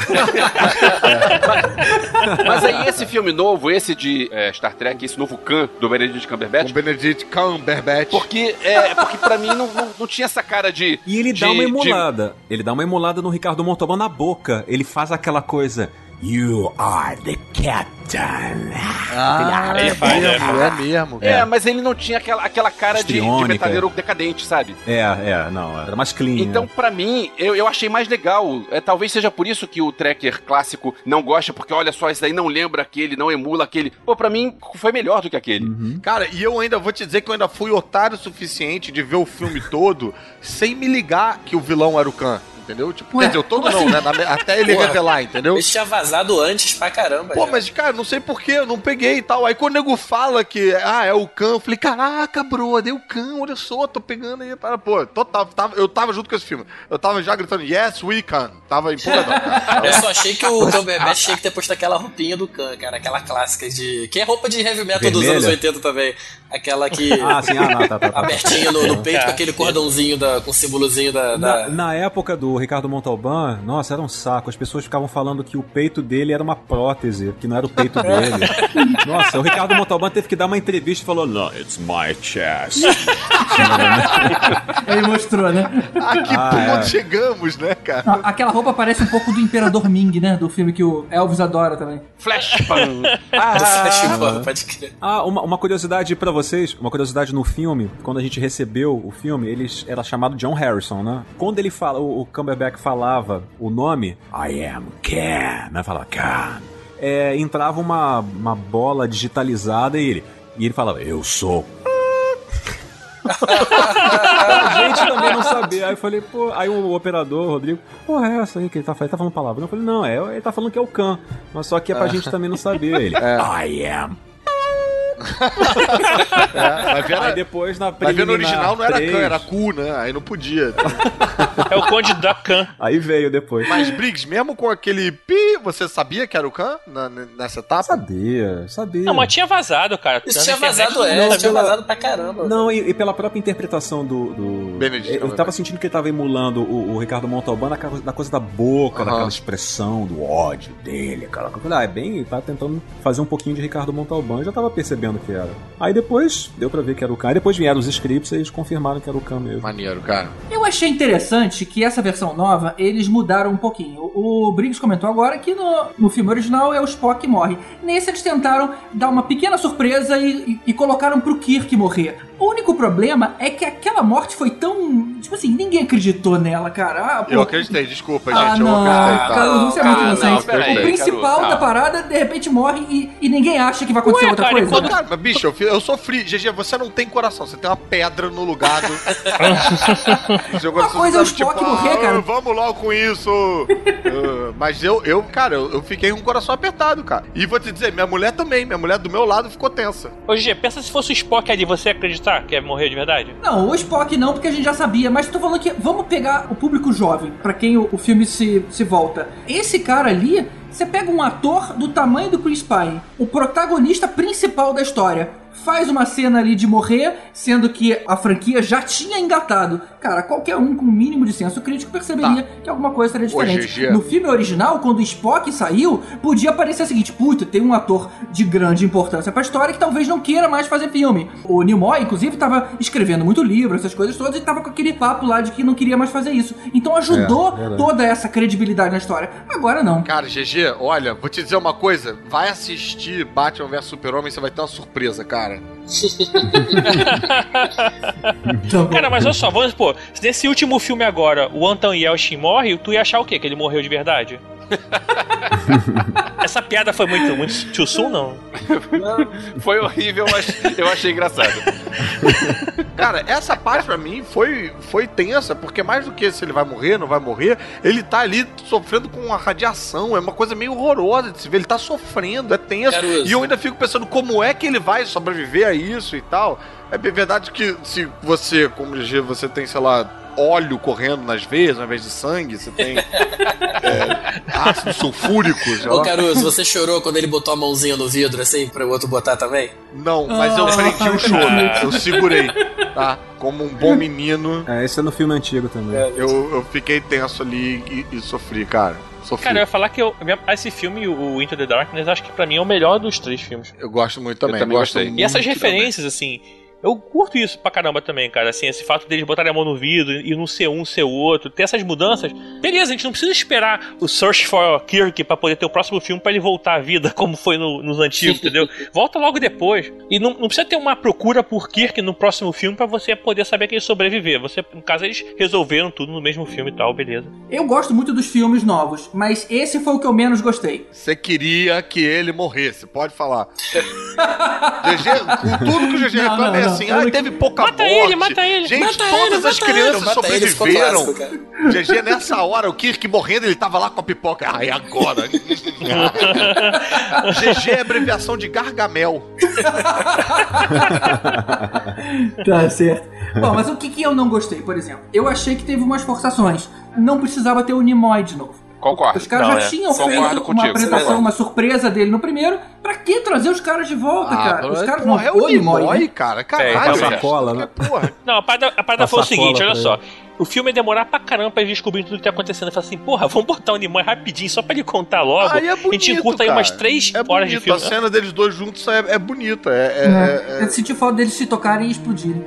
Mas aí esse filme novo, esse de é, Star Trek, esse novo Khan do Benedict Cumberbatch, Com Benedict Cumberbatch. porque, é, porque pra mim não, não, não tinha essa cara de. E ele dá de- uma de- emulada. Ele dá uma emulada no Ricardo Montalban na boca. Ele faz aquela coisa. You are the captain. Ah, Ele é faz, mesmo, é mesmo. É, mas ele não tinha aquela, aquela cara de, de metaleiro decadente, sabe? É, é, não, era mais clean. Então, né? pra mim, eu, eu achei mais legal. É, talvez seja por isso que o tracker clássico não gosta, porque olha só, esse daí não lembra aquele, não emula aquele. Pô, pra mim, foi melhor do que aquele. Cara, e eu ainda vou te dizer que eu ainda fui otário o suficiente de ver o filme todo sem me ligar que o vilão era o Khan. Entendeu? Tipo, Ué, quer dizer, o todo não, assim? né? Na- até ele Porra. revelar, entendeu? Ele tinha vazado antes pra caramba. Pô, já. mas, cara, não sei porquê, eu não peguei e tal. Aí quando o nego fala que, ah, é o Khan, eu falei, caraca, bro, é o Khan, olha só, tô pegando aí. Para, pô, total, tava, eu tava junto com esse filme. Eu tava já gritando, yes, we can. Tava empolgadão, cara. [laughs] Eu só achei que o Cumberbatch tinha que ter posto aquela roupinha do Khan, cara. Aquela clássica de... Que é roupa de heavy metal dos Vermelha? anos 80 também. Aquela que... [laughs] Ah, sim, ah, não, tá, tá, tá. Abertinha no, no peito, com Cara, aquele cordãozinho, da, com o símbolozinho da... Na, da- na época do Ricardo Montalban, nossa, era um saco. As pessoas ficavam falando que o peito dele era uma prótese, que não era o peito dele. [laughs] nossa, o Ricardo Montalban teve que dar uma entrevista e falou: Não, it's my chest. Ele mostrou, né? A que Ah, ponto é. chegamos, né, cara? Não, Aquela roupa parece um pouco do Imperador Ming, né? Do filme que o Elvis adora também. Flash pan. [laughs] do Ah, pode crer. Ah, uma, uma curiosidade pra vocês, uma curiosidade no filme, quando a gente recebeu o filme, ele era chamado John Harrison, né? Quando ele fala, o, o Cumberbatch falava o nome, I am Khan, né? Falava Khan. É, entrava uma, uma bola digitalizada e ele, e ele falava, eu sou. [laughs] a gente também não sabia. Aí eu falei, pô, aí o operador, o Rodrigo, porra, é essa aí que ele tá falando? Ele tá falando palavra. Eu falei, não, é, ele tá falando que é o Khan. Mas só que é pra gente também não saber. Ele, I am. É, ver, Aí depois na vai ver no preliminar original não era três, Khan, era Ku, né? Aí não podia. É o Conde da Khan. Aí veio depois. Mas, Briggs, mesmo com aquele pi, você sabia que era o Khan na- nessa etapa? Sabia, sabia. Não, mas tinha vazado, cara. Isso tinha vazado, é. tinha vazado pra caramba. Não, e, e pela própria interpretação do. do... Benedict eu Cumberbatch. tava sentindo que ele tava emulando o, o Ricardo Montalban na, na coisa da boca, Aham. daquela expressão do ódio dele, aquela coisa. Ah, é bem. Tá tentando fazer um pouquinho de Ricardo Montalban, eu já tava percebendo que era. Aí depois deu pra ver que era o Khan. Aí depois vieram os scripts e eles confirmaram que era o Khan mesmo. Maneiro, cara. Eu achei interessante que essa versão nova, eles mudaram um pouquinho. O, o Briggs comentou agora que no, no filme original é o Spock que morre. Nesse eles tentaram dar uma pequena surpresa e, e, e colocaram pro Kirk morrer. O único problema é que aquela morte foi tão. Tipo assim, ninguém acreditou nela, cara. Ah, pô, Eu acreditei, desculpa, ah, gente. Eu não, acreditei, tá? Carlos, você é muito Ah, não, inocente. peraí, o principal da calma. parada, de repente, morre e, e ninguém acha que vai acontecer Ué, outra cara, coisa. quando- Cara, mas, bicho, eu, eu sofri. GG, você não tem coração, você tem uma pedra no lugar do. [laughs] Uma coisa é o Spock morrer, cara. "Ah, Vamos logo com isso. Ah, mas eu, eu cara, eu, eu fiquei com o coração apertado, cara. E vou te dizer, minha mulher também. Minha mulher do meu lado ficou tensa. Ô, G, pensa se fosse o Spock ali, você ia acreditar que ia morrer de verdade? Não, o Spock não, porque a gente já sabia, mas tô falando que vamos pegar o público jovem, pra quem o, o filme se, se volta. Esse cara ali, você pega um ator do tamanho do Chris Pine, o protagonista principal da história, faz uma cena ali de morrer, sendo que a franquia já tinha engatado. Cara, qualquer um com o mínimo de senso crítico perceberia que alguma coisa seria diferente. GG. No filme original, quando o Spock saiu, podia parecer o seguinte: puta, tem um ator de grande importância pra história que talvez não queira mais fazer filme. O Nimoy, inclusive, tava escrevendo muito livro, essas coisas todas, e tava com aquele papo lá de que não queria mais fazer isso. Então ajudou É, toda essa credibilidade na história. Agora não. Cara, GG, olha, vou te dizer uma coisa. Vai assistir Batman vs Super-Homem, você vai ter uma surpresa, cara. [laughs] Cara, mas olha só, vamos se nesse último filme agora o Anton Yelchin morre, tu ia achar o quê? Que ele morreu de verdade? [laughs] Essa piada foi muito, muito too soon, não? Foi horrível, mas eu achei engraçado. Cara, essa parte pra mim foi, foi tensa, porque mais do que se ele vai morrer, não vai morrer, ele tá ali sofrendo com uma radiação, é uma coisa meio horrorosa de se ver, ele tá sofrendo, é tenso. Caruso. E eu ainda fico pensando como é que ele vai sobreviver a isso e tal. É bem verdade que se você, como GG, você tem, sei lá, óleo correndo nas veias ao invés de sangue, você tem é, [laughs] ácido sulfúrico, sei Ô. Caruso, você chorou quando ele botou a mãozinha no vidro assim, pra o outro botar também? Não, mas eu Ah, prendi o [laughs] choro, eu segurei, tá? Como um bom menino. É, esse é no filme antigo também. Eu, eu fiquei tenso ali e, e sofri, cara. Sofri. Cara, eu ia falar que eu, esse filme, o Into the Darkness, acho que pra mim é o melhor dos três filmes. Eu gosto muito também. Eu também gosto muito E essas também. referências, assim, eu curto isso pra caramba também, cara. Assim, esse fato deles botarem a mão no vidro e não ser um, ser o outro, ter essas mudanças. Beleza, a gente não precisa esperar o Search for Kirk pra poder ter o próximo filme pra ele voltar à vida, [laughs] como foi no- nos antigos, entendeu? Volta logo depois. E não, não precisa ter uma procura por Kirk no próximo filme pra você poder saber que ele sobreviver. Você, no caso, eles resolveram tudo no mesmo filme e tal, beleza. Eu gosto muito dos filmes novos, mas esse foi o que eu menos gostei. Você queria que ele morresse, pode falar. [laughs] GG, com tudo que o GG reclama é. Assim, ah, teve pouca Mata morte. ele, mata ele. Gente, Mata todas ele, as mata crianças ele. Sobreviveram. GG, nessa hora, o Kirk morrendo, ele tava lá com a pipoca. Ai, agora. [laughs] GG é abreviação de Gargamel. [laughs] Tá certo. Bom, mas o que, que eu não gostei, por exemplo? Eu achei que teve umas forçações. Não precisava ter o Nimoy de novo. Concordo. Os caras Não, já é. tinham Concordo feito uma contigo, apresentação, concordo. uma surpresa dele no primeiro. Pra que trazer os caras de volta, cara? Os caras porra, é o Nimoy, né? cara. É, Caralho, gente. cola, né? Porra. Não, a parada, a parada foi o seguinte, olha só. O filme ia demorar pra caramba pra eles descobrirem tudo que tá acontecendo. Eu falei assim, porra, vamos botar o Nimoy rapidinho só pra ele contar logo. Aí é a bonito, gente encurta aí umas três é horas de bonito. filme. A cena deles dois juntos é, é bonita. É, é- é- Eu senti falta deles se tocarem e explodirem.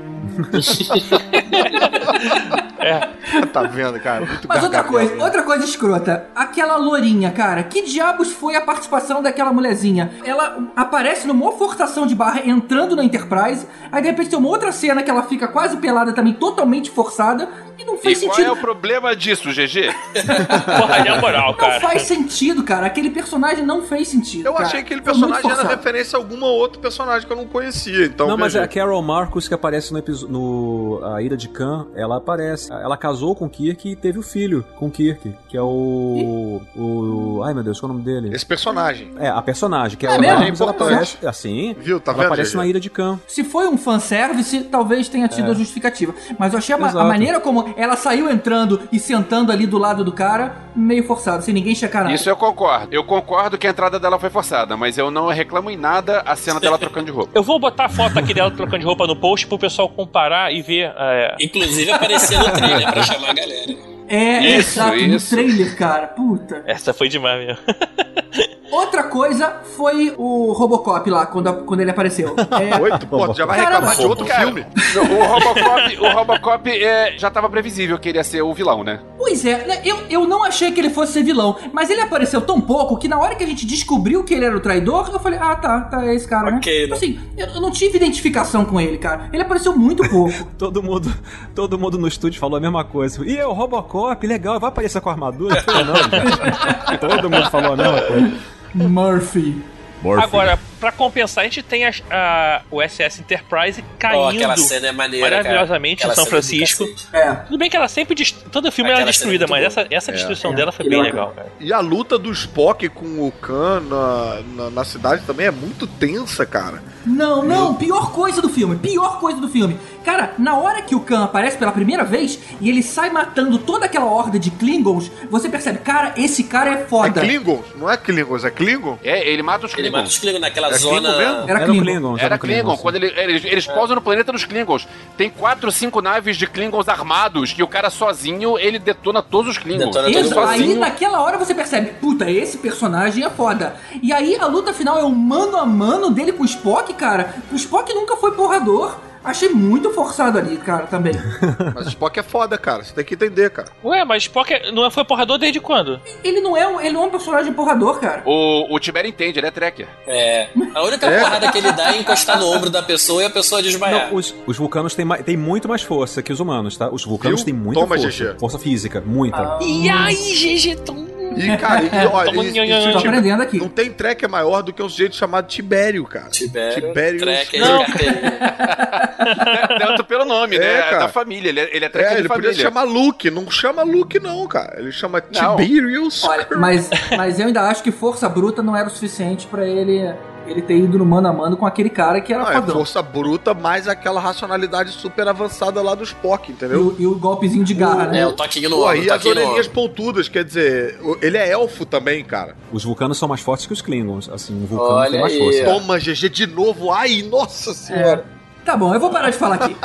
Tá vendo, cara? Muito Mas outra coisa, outra coisa escrota. Aquela lourinha, cara. Que diabos foi a participação daquela mulherzinha? Ela aparece numa forçação de barra entrando na Enterprise. Aí de repente tem uma outra cena que ela fica quase pelada também, totalmente forçada. E não E fez qual sentido. é o problema disso, GG? [laughs] Porra, na moral, Não cara. faz sentido, cara. Aquele personagem não fez sentido. Eu cara. achei que aquele Foi muito personagem era referência a algum outro personagem que eu não conhecia. Então, Não, mas é veja. a Carol Marcos que aparece no episódio no A Ira de Khan, ela aparece. Ela casou com Kirk e teve o filho com Kirk, que é o o ai meu Deus, qual é o nome dele? Esse personagem. É, a personagem, que É ela, mesmo? ela Importante. aparece assim, Viu? Tá ela vendo, aparece na Ira de Khan. Se foi um fanservice, talvez tenha tido a justificativa. Mas eu achei a, a maneira como ela saiu entrando e sentando ali do lado do cara, meio forçado, sem ninguém checar nada. Isso eu concordo. Eu concordo que a entrada dela foi forçada, mas eu não reclamo em nada a cena dela trocando de roupa. Eu vou botar a foto aqui dela trocando de roupa no post pro pessoal comparar e ver. é, Inclusive aparecer no trailer pra chamar a galera. É, Isso, exato, no isso. trailer, cara. Puta. Essa foi demais mesmo. [laughs] Outra coisa foi o Robocop lá, quando, quando ele apareceu. [laughs] É, Oito, pô, já vai Caramba, reclamar de outro Cara, filme. O Robocop, o Robocop é, já tava previsível que ele ia ser o vilão, né? Pois é, né, eu, eu não achei que ele fosse ser vilão, mas ele apareceu tão pouco que na hora que a gente descobriu que ele era o traidor, eu falei, ah, tá, tá, é esse cara, Ok, né? né? Assim, eu, eu não tive identificação com ele, cara. Ele apareceu muito pouco. [laughs] Todo mundo, todo mundo no estúdio falou a mesma coisa. E o Robocop, legal, vai aparecer com a armadura? Eu falei, não. [laughs] Todo mundo falou a mesma coisa. Murphy. Morphe. Agora, pra compensar, a gente tem a, a- o SS Enterprise caindo aquela cena é maneira, cara. maravilhosamente em Aquela São do Francisco. cacete. É. Tudo bem que ela sempre. dest- Todo filme ela é Aquela é destruída, mas essa, essa destruição É. dela foi Que bem legal. legal, cara. E a luta do Spock com o Khan na, na, na cidade também é muito tensa, cara. Não, não, pior coisa do filme, pior coisa do filme. Cara, na hora que o Khan aparece pela primeira vez e ele sai matando toda aquela horda de Klingons, você percebe, cara, esse cara é É foda. Klingons, não é Klingons, é Klingon? É, ele mata os Ele mata os Klingons. Klingon naquela É zona. Klingon mesmo? Era Era Klingon. Klingons, Era Klingon, quando ele- eles, eles pousam no planeta dos Klingons. Tem quatro, cinco naves de Klingons armados e o cara sozinho, ele detona todos os Klingons. Detona aí naquela hora você percebe, puta, esse personagem é foda. E aí a luta final é o mano a mano dele com o Spock, cara. O Spock nunca foi porrador. Achei muito forçado ali, cara, também. [laughs] Mas Spock é foda, cara. Você tem que entender, cara. Ué, mas Spock é- não foi porrador desde quando? Ele não é um, ele não é um personagem porrador, cara. O, o Tibério entende, ele é tracker. É. A única É. porrada que ele dá é encostar no ombro da pessoa e a pessoa desmaiar. Não, os, os vulcanos têm, têm muito mais força que os humanos, tá? Os vulcanos Viu? têm muita Toma, força. GG. Força física, muita. E aí, GG, tão... E, cara, e, [laughs] ó, Toma e- e- nho, nho, se nho. o Tô Tibe- aprendendo aqui. não tem tracker maior do que um sujeito chamado Tibério, cara. Tibério, Tibério tracker Não. e carteirinha. [laughs] Tanto pelo nome, É, né? cara. Da família. Ele é, ele é tracker É, de ele família. podia chamar Luke. Não chama Luke, não, cara. Ele chama. Tiberius. Olha, mas, mas eu ainda acho que força bruta não era o suficiente pra ele ele ter ido no mano a mano com aquele cara que era Não, é fodão. força bruta mais aquela racionalidade super avançada lá do Spock, E entendeu? o, e o golpezinho de garra, né? É, o toquinho no Pô, ombro, e o as orelhinhas pontudas, quer dizer, o- ele é elfo também, cara. Os vulcanos são mais fortes que os Klingons. Assim, um vulcano Olha tem mais aí, força. Toma, GG, de novo. Ai, nossa senhora. Tá bom, eu vou parar de falar aqui. [laughs]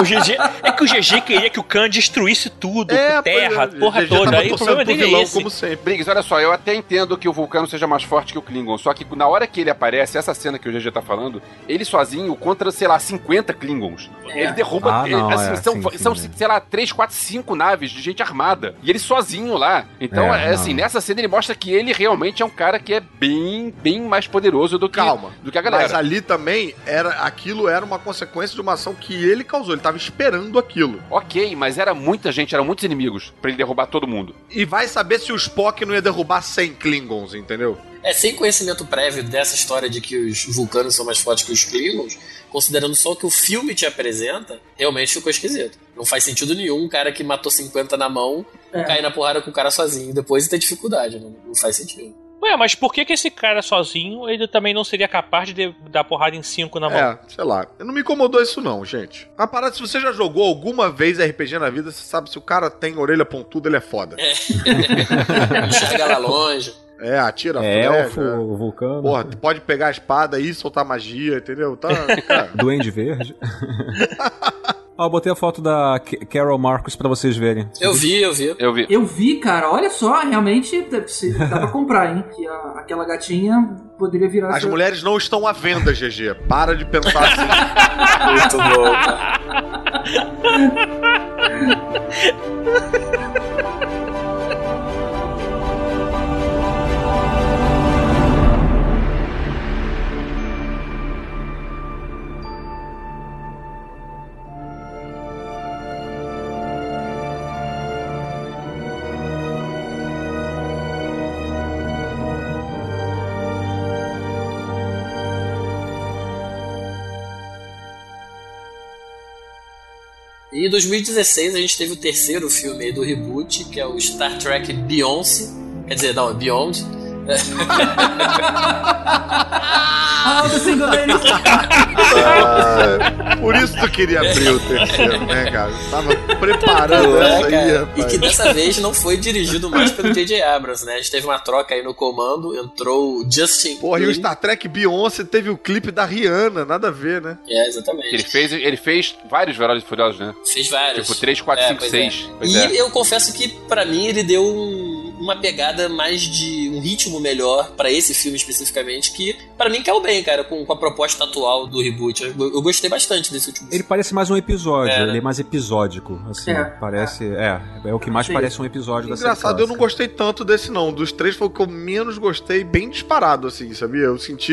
O GG, é que o GG queria que o Khan destruísse tudo, É, terra, pois é, porra GG toda. Aí o problema pro dele é vilão, esse. como sempre. Briggs, olha só, eu até entendo que o Vulcano seja mais forte que o Klingon, só que na hora que ele aparece, essa cena que o GG tá falando, ele sozinho contra, sei lá, 50 Klingons. Ele derruba, Ah, ele- não, assim, é, são, sim, sim, são sim. sei lá, 3, 4, 5 naves de gente armada. E ele sozinho lá. Então, É, é, assim, não. nessa cena ele mostra que ele realmente é um cara que é bem, bem mais poderoso do que, Calma. do que a galera. Mas ali também, era, aquilo era uma consequência de uma ação que ele causou. Ele tava esperando aquilo. Ok, mas era muita gente, eram muitos inimigos pra ele derrubar todo mundo. E vai saber se o Spock não ia derrubar 100 Klingons, entendeu? É, sem conhecimento prévio dessa história de que os vulcanos são mais fortes que os Klingons, considerando só o que o filme te apresenta, realmente ficou esquisito. Não faz sentido nenhum um cara que matou 50 na mão É. cair na porrada com o cara sozinho depois e ter dificuldade. Não, não faz sentido. Ué, mas por que, que esse cara sozinho ele também não seria capaz de de- dar porrada em cinco na mão? É, sei lá. Não me incomodou isso não, gente. A parada, se você já jogou alguma vez RPG na vida, você sabe se o cara tem orelha pontuda, ele é foda. [laughs] Enxerga lá longe. É, atira É elfo, vulcano, Porra, tu pode pegar a espada e soltar magia, entendeu? Tá, [laughs] cara. duende verde. [laughs] Ó, eu botei a foto da Ca- Carol Marcos pra vocês verem. Eu vi, eu vi. Eu vi. Eu vi, cara, olha só, realmente dá pra comprar, hein? Que a- aquela gatinha poderia virar. As seu- mulheres não estão à venda, GG. Para de pensar assim. Muito bom, [laughs] E em 2016 a gente teve o terceiro filme aí do reboot, que é o Star Trek Beyoncé. Quer dizer, não, Beyond. [laughs] Ah, do single ladies. [laughs] Ah, por isso tu queria abrir o terceiro, né, cara? Tava [laughs] preparando É, essa aí, cara. E rapaz. que dessa vez não foi dirigido mais pelo J.J. Abrams, né? A gente teve uma troca aí no comando, entrou o Justin. Porra, e o. Star Trek Beyoncé teve o clipe da Rihanna, nada a ver, né? É, exatamente. Ele fez, ele fez vários Velozes e Furiosos, né? Fez vários. Tipo 3, 4, É, 5, pois 6. é. E é. eu confesso que pra mim ele deu um- uma pegada mais de um ritmo melhor pra esse filme especificamente, que pra mim caiu bem, cara, com, com a proposta atual do reboot. Eu, eu gostei bastante desse último Ele parece mais um episódio, É, né? ele é mais episódico, assim, É. parece, é, é o que mais Sim. parece um episódio da série Engraçado, eu não gostei tanto desse não. Dos três foi o que eu menos gostei, bem disparado, assim, sabia? Eu senti.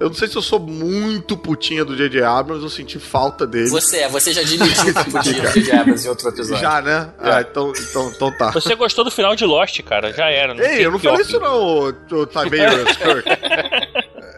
Eu não sei se eu sou muito putinha do J.J. Abrams, eu senti falta dele. Você é, você já admitiu [laughs] que podia de Diabas em outro episódio. Já, né? Ah, então, então, então tá. Você gostou do final de Lost, cara. Já era. Não Ei, eu não falei isso não, ô, ô Tiberius Kirk.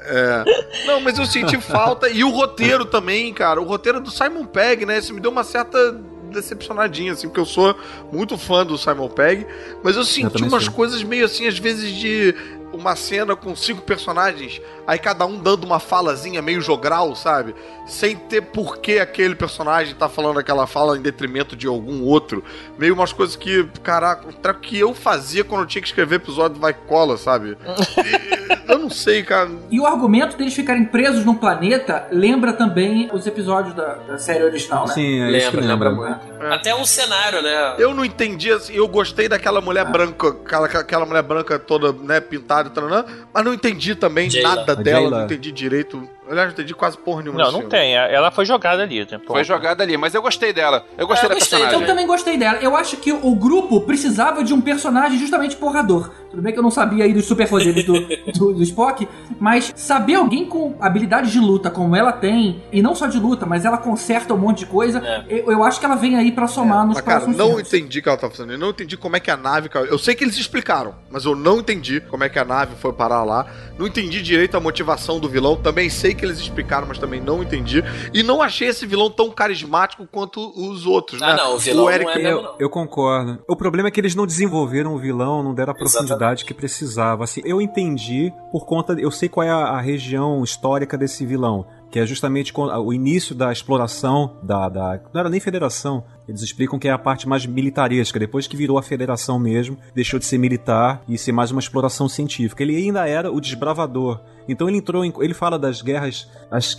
É. Não, mas eu senti falta. E o roteiro também, cara. O roteiro do Simon Pegg, né? Isso me deu uma certa decepcionadinha, assim, porque eu sou muito fã do Simon Pegg. Mas eu senti também umas coisas meio assim, às vezes, de uma cena com cinco personagens, aí cada um dando uma falazinha meio jogral, sabe? Sem ter por que aquele personagem tá falando aquela fala em detrimento de algum outro. Meio umas coisas que, caraca, treco que eu fazia quando eu tinha que escrever episódio Vai Cola, sabe? [laughs] E- eu não sei, cara. E o argumento deles ficarem presos num planeta lembra também os episódios da, da série original, né? Sim, é Lembra, lembra. lembra muito. Até o cenário, né? Eu não entendi, assim, eu gostei daquela mulher branca, aquela, aquela mulher branca toda, né, pintada e tal, mas não entendi também Jayla. nada dela, Jayla. não entendi direito. Aliás, não entendi quase porra nenhuma Não, não filme. tem. Ela foi jogada ali. né? Foi jogada ali, mas eu gostei dela. Eu gostei É, eu da gostei, personagem. Eu também gostei dela. Eu acho que o grupo precisava de um personagem justamente porrador. Tudo bem que eu não sabia aí dos superpoderes do, [laughs] do, do Spock, mas saber alguém com habilidades de luta como ela tem, e não só de luta, mas ela conserta um monte de coisa, É. eu, eu acho que ela vem aí pra somar nos Mas, cara, próximos não filmes. entendi o que ela tá fazendo. Eu não entendi como é que a nave. Eu sei que eles explicaram, mas eu não entendi como é que a nave foi parar lá. Não entendi direito a motivação do vilão. Também sei que eles explicaram, mas também não entendi. E não achei esse vilão tão carismático quanto os outros, Ah, né? não, o vilão Eric não é mesmo, Eu, não. eu concordo. O problema é que eles não desenvolveram o vilão, não deram a profundidade que precisava. Assim, eu entendi por conta. Eu sei qual é a, a região histórica desse vilão. Que é justamente o início da exploração da, da. Não era nem federação. Eles explicam que é a parte mais militaresca. Depois que virou a federação mesmo, deixou de ser militar e ser mais uma exploração científica. Ele ainda era o desbravador. Então ele entrou em. Ele fala das guerras. As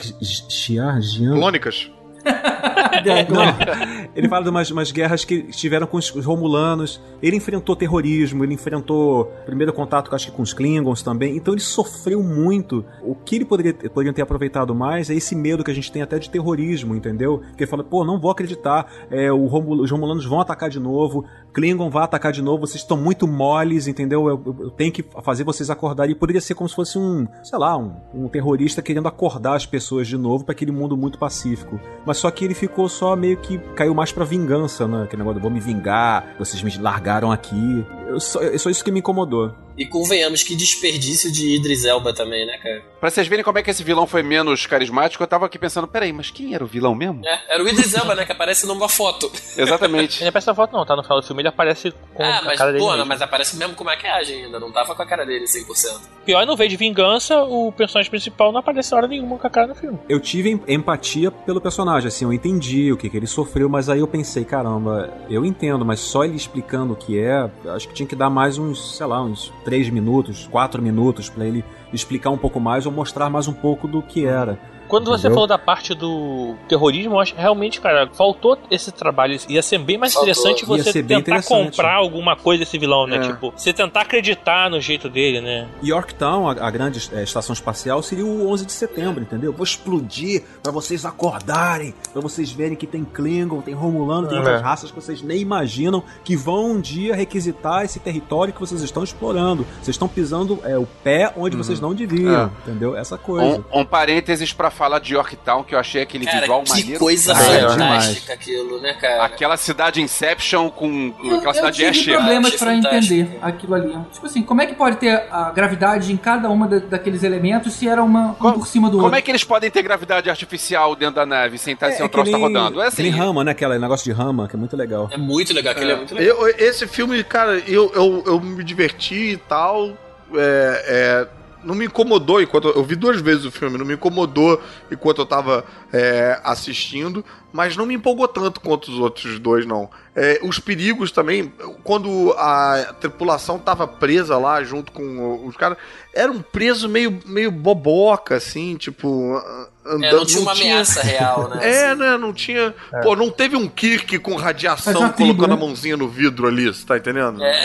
Xiar, Jian, Clônicas. [laughs] [laughs] não, ele fala de umas, umas guerras que tiveram com os os Romulanos. Ele enfrentou terrorismo, ele enfrentou primeiro contato, acho que com os Klingons também. Então ele sofreu muito. O que ele poderia, poderia ter aproveitado mais é esse medo que a gente tem até de terrorismo, entendeu? Que ele fala, pô, não vou acreditar, é, Romul- os Romulanos vão atacar de novo, Klingon vai atacar de novo, vocês estão muito moles, entendeu? Eu, eu- eu tenho que fazer vocês acordarem. E poderia ser como se fosse um, sei lá, um, um terrorista querendo acordar as pessoas de novo para aquele mundo muito pacífico. Mas só que ele ficou só meio que caiu mais pra vingança, né? Aquele negócio, vou me vingar, vocês me largaram aqui. Eu só, é só isso que me incomodou. E convenhamos que desperdício de Idris Elba também, né, cara? Pra vocês verem como é que esse vilão foi menos carismático, eu tava aqui pensando, peraí, mas quem era o vilão mesmo? É, era o Idris Elba, né, que aparece numa foto. [laughs] Exatamente. Ele não aparece na foto, não, tá? No final do filme ele aparece com ah, a mas, cara dele. pô, mesmo. mas aparece mesmo com maquiagem ainda, não tava com a cara dele 100%. Pior, no vez de vingança, o personagem principal não aparece hora nenhuma com a cara no filme. Eu tive em- empatia pelo personagem, assim, eu entendi o que, que ele sofreu, mas aí eu pensei, caramba, eu entendo, mas só ele explicando o que é, acho que tinha que dar mais uns, sei lá, uns 3 minutos, 4 minutos pra ele explicar um pouco mais ou mostrar mais um pouco do que era. Quando você Entendeu? falou da parte do terrorismo, eu acho que realmente, cara, faltou esse trabalho. Ia ser bem mais Faltou. interessante você tentar interessante. comprar alguma coisa desse vilão, né? É. Tipo, você tentar acreditar no jeito dele, né? Yorktown, a, a grande eh, estação espacial, seria o 11 de setembro, entendeu? Vou explodir pra vocês acordarem, pra vocês verem que tem Klingon, tem Romulano, tem É. outras raças que vocês nem imaginam que vão um dia requisitar esse território que vocês estão explorando. Vocês estão pisando é, o pé onde vocês não deviam, entendeu? Essa coisa. Um, um parênteses pra falar de Yorktown, que eu achei aquele Cara, visual que maneiro. coisa Ah, é fantástica aquilo, né, cara? Aquela cidade Inception com Eu, aquela eu cidade tive Escher. problemas Achei pra fantástico. entender aquilo ali. Tipo assim, como é que pode ter a gravidade em cada uma da- daqueles elementos se era uma um Como- por cima do Como outro? é que eles podem ter gravidade artificial dentro da nave sem estar sem o que troço tá rodando? É que assim. rama, né? Aquele negócio de rama, que é muito legal. É muito legal, aquele é, muito legal. Eu- esse filme, cara, eu, eu, eu me diverti e tal. é, é, não me incomodou enquanto. Eu vi duas vezes o filme, não me incomodou enquanto eu tava é, assistindo. Mas não me empolgou tanto quanto os outros dois, não. É, os perigos também, quando a tripulação tava presa lá junto com os caras, era um preso meio, meio boboca, assim, tipo. Andando, É, não tinha uma ameaça real, né? [laughs] É, né? Não tinha. Pô, não teve um Kirk com radiação uma tribo, colocando né? a mãozinha no vidro ali, você tá entendendo? É.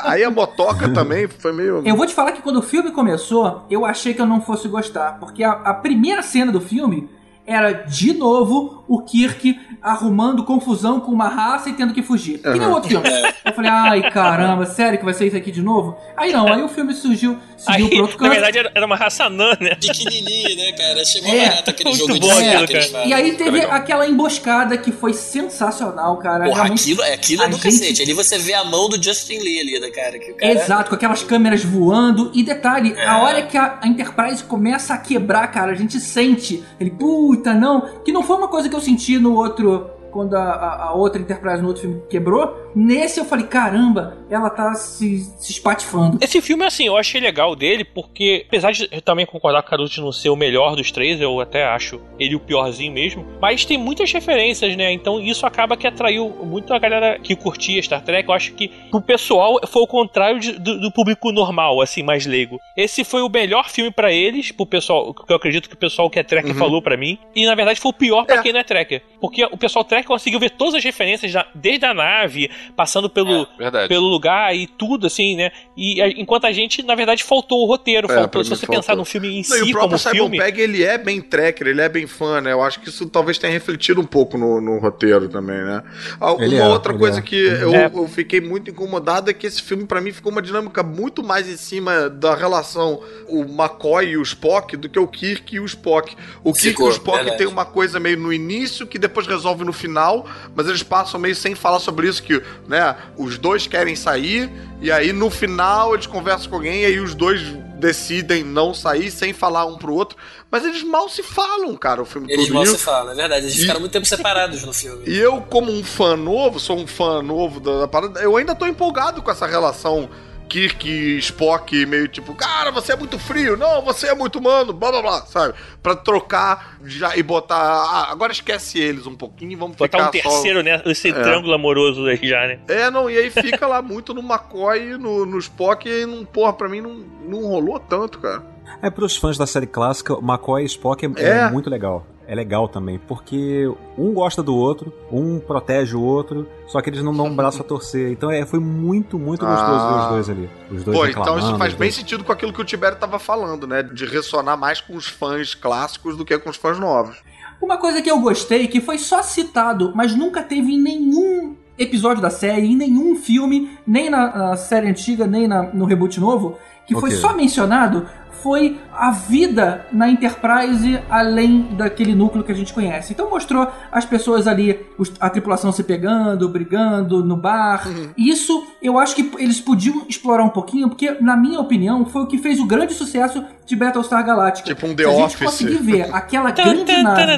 [laughs] Aí a motoca também foi meio. Eu vou te falar que quando o filme começou, eu achei que eu não fosse gostar. Porque a, a primeira cena do filme era, de novo, o Kirk arrumando confusão com uma raça e tendo que fugir. Que nem o outro filme. Eu falei, ai caramba, sério que vai ser isso aqui de novo? Aí não, aí o filme surgiu, seguiu Aí, pro outro na canto. verdade, era era uma raça anã, né? Pequenininho, né, cara? Achei É, barato aquele muito jogo de bom cara. fazem. E aí teve legal. aquela emboscada que foi sensacional, cara. Porra, Realmente, aquilo, é- aquilo é do gente- cacete. Ali você vê a mão do Justin Lee ali, né, cara? Que o cara Exato, com aquelas câmeras voando. E detalhe, É. a hora que a, a Enterprise começa a quebrar, cara, a gente sente. Ele, puta, não. Que não foi uma coisa que eu senti no outro. Quando a, a- a outra Enterprise no outro filme quebrou. Nesse eu falei, caramba, ela tá se, se espatifando. Esse filme, assim, eu achei legal dele, porque, apesar de eu também concordar com o Caruso de não ser o melhor dos três, eu até acho ele o piorzinho mesmo, mas tem muitas referências, né? Então isso acaba que atraiu muito a galera que curtia Star Trek. Eu acho que pro pessoal foi o contrário de- do, do público normal, assim, mais leigo. Esse foi o melhor filme pra eles, pro pessoal, que eu acredito que o pessoal que é Trek falou pra mim, e na verdade foi o pior pra É. quem não é Trekker. Porque o pessoal Trek conseguiu ver todas as referências, da- desde a nave, passando pelo, Verdade. pelo lugar e tudo, assim, né? E a- enquanto a gente, na verdade, faltou o roteiro. É, faltou, se você faltou. pensar no filme em Não, e si, o como próprio Simon filme. Pegg, ele é bem tracker, ele é bem fã, né? Eu acho que isso talvez tenha refletido um pouco no, no roteiro também, né? Ah, Ele uma é, outra coisa é. que eu, É. eu fiquei muito incomodado é que esse filme, pra mim, ficou uma dinâmica muito mais em cima da relação o McCoy e o Spock do que o Kirk e o Spock. O Kirk Ficou, e o Spock verdade. tem uma coisa meio no início que depois resolve no final, mas eles passam meio sem falar sobre isso, que, né, os dois querem sair, e aí no final eles conversam com alguém, e aí os dois decidem não sair sem falar um pro outro, mas eles mal se falam, cara, o filme Eles todo. mal E se falam, é verdade. Eles E- ficaram muito tempo separados no filme. E eu, como um fã novo, sou um fã novo da, da parada, eu ainda tô empolgado com essa relação Kirk e Spock, meio tipo, cara, você é muito frio, não, você é muito humano, blá blá blá, sabe? Pra trocar já, e botar. Ah, agora esquece eles um pouquinho e vamos Botar ficar um terceiro, né? Esse triângulo amoroso aí já, né? só. É, não, e aí fica lá muito no McCoy e no, no Spock, e não, porra, pra mim não, não rolou tanto, cara. É pros fãs da série clássica, McCoy e Spock é, é É. muito legal. É legal também, porque um gosta do outro, um protege o outro, só que eles não dão um braço a torcer. Então é, foi muito, muito gostoso ver Ah. os dois ali. Os dois Pô, então isso faz bem dois- sentido com aquilo que o Tibério tava falando, né? De ressonar mais com os fãs clássicos do que com os fãs novos. Uma coisa que eu gostei, que foi só citado, mas nunca teve em nenhum episódio da série, em nenhum filme, nem na, na série antiga, nem na- no reboot novo, que foi Ok. só mencionado, foi a vida na Enterprise além daquele núcleo que a gente conhece. Então mostrou as pessoas ali, a tripulação se pegando, brigando no bar. Isso eu acho que eles podiam explorar um pouquinho, porque, na minha opinião, foi o que fez o grande sucesso de Battlestar Galactica. Tipo um The Se a gente Office. conseguir ver [laughs] aquela grande nave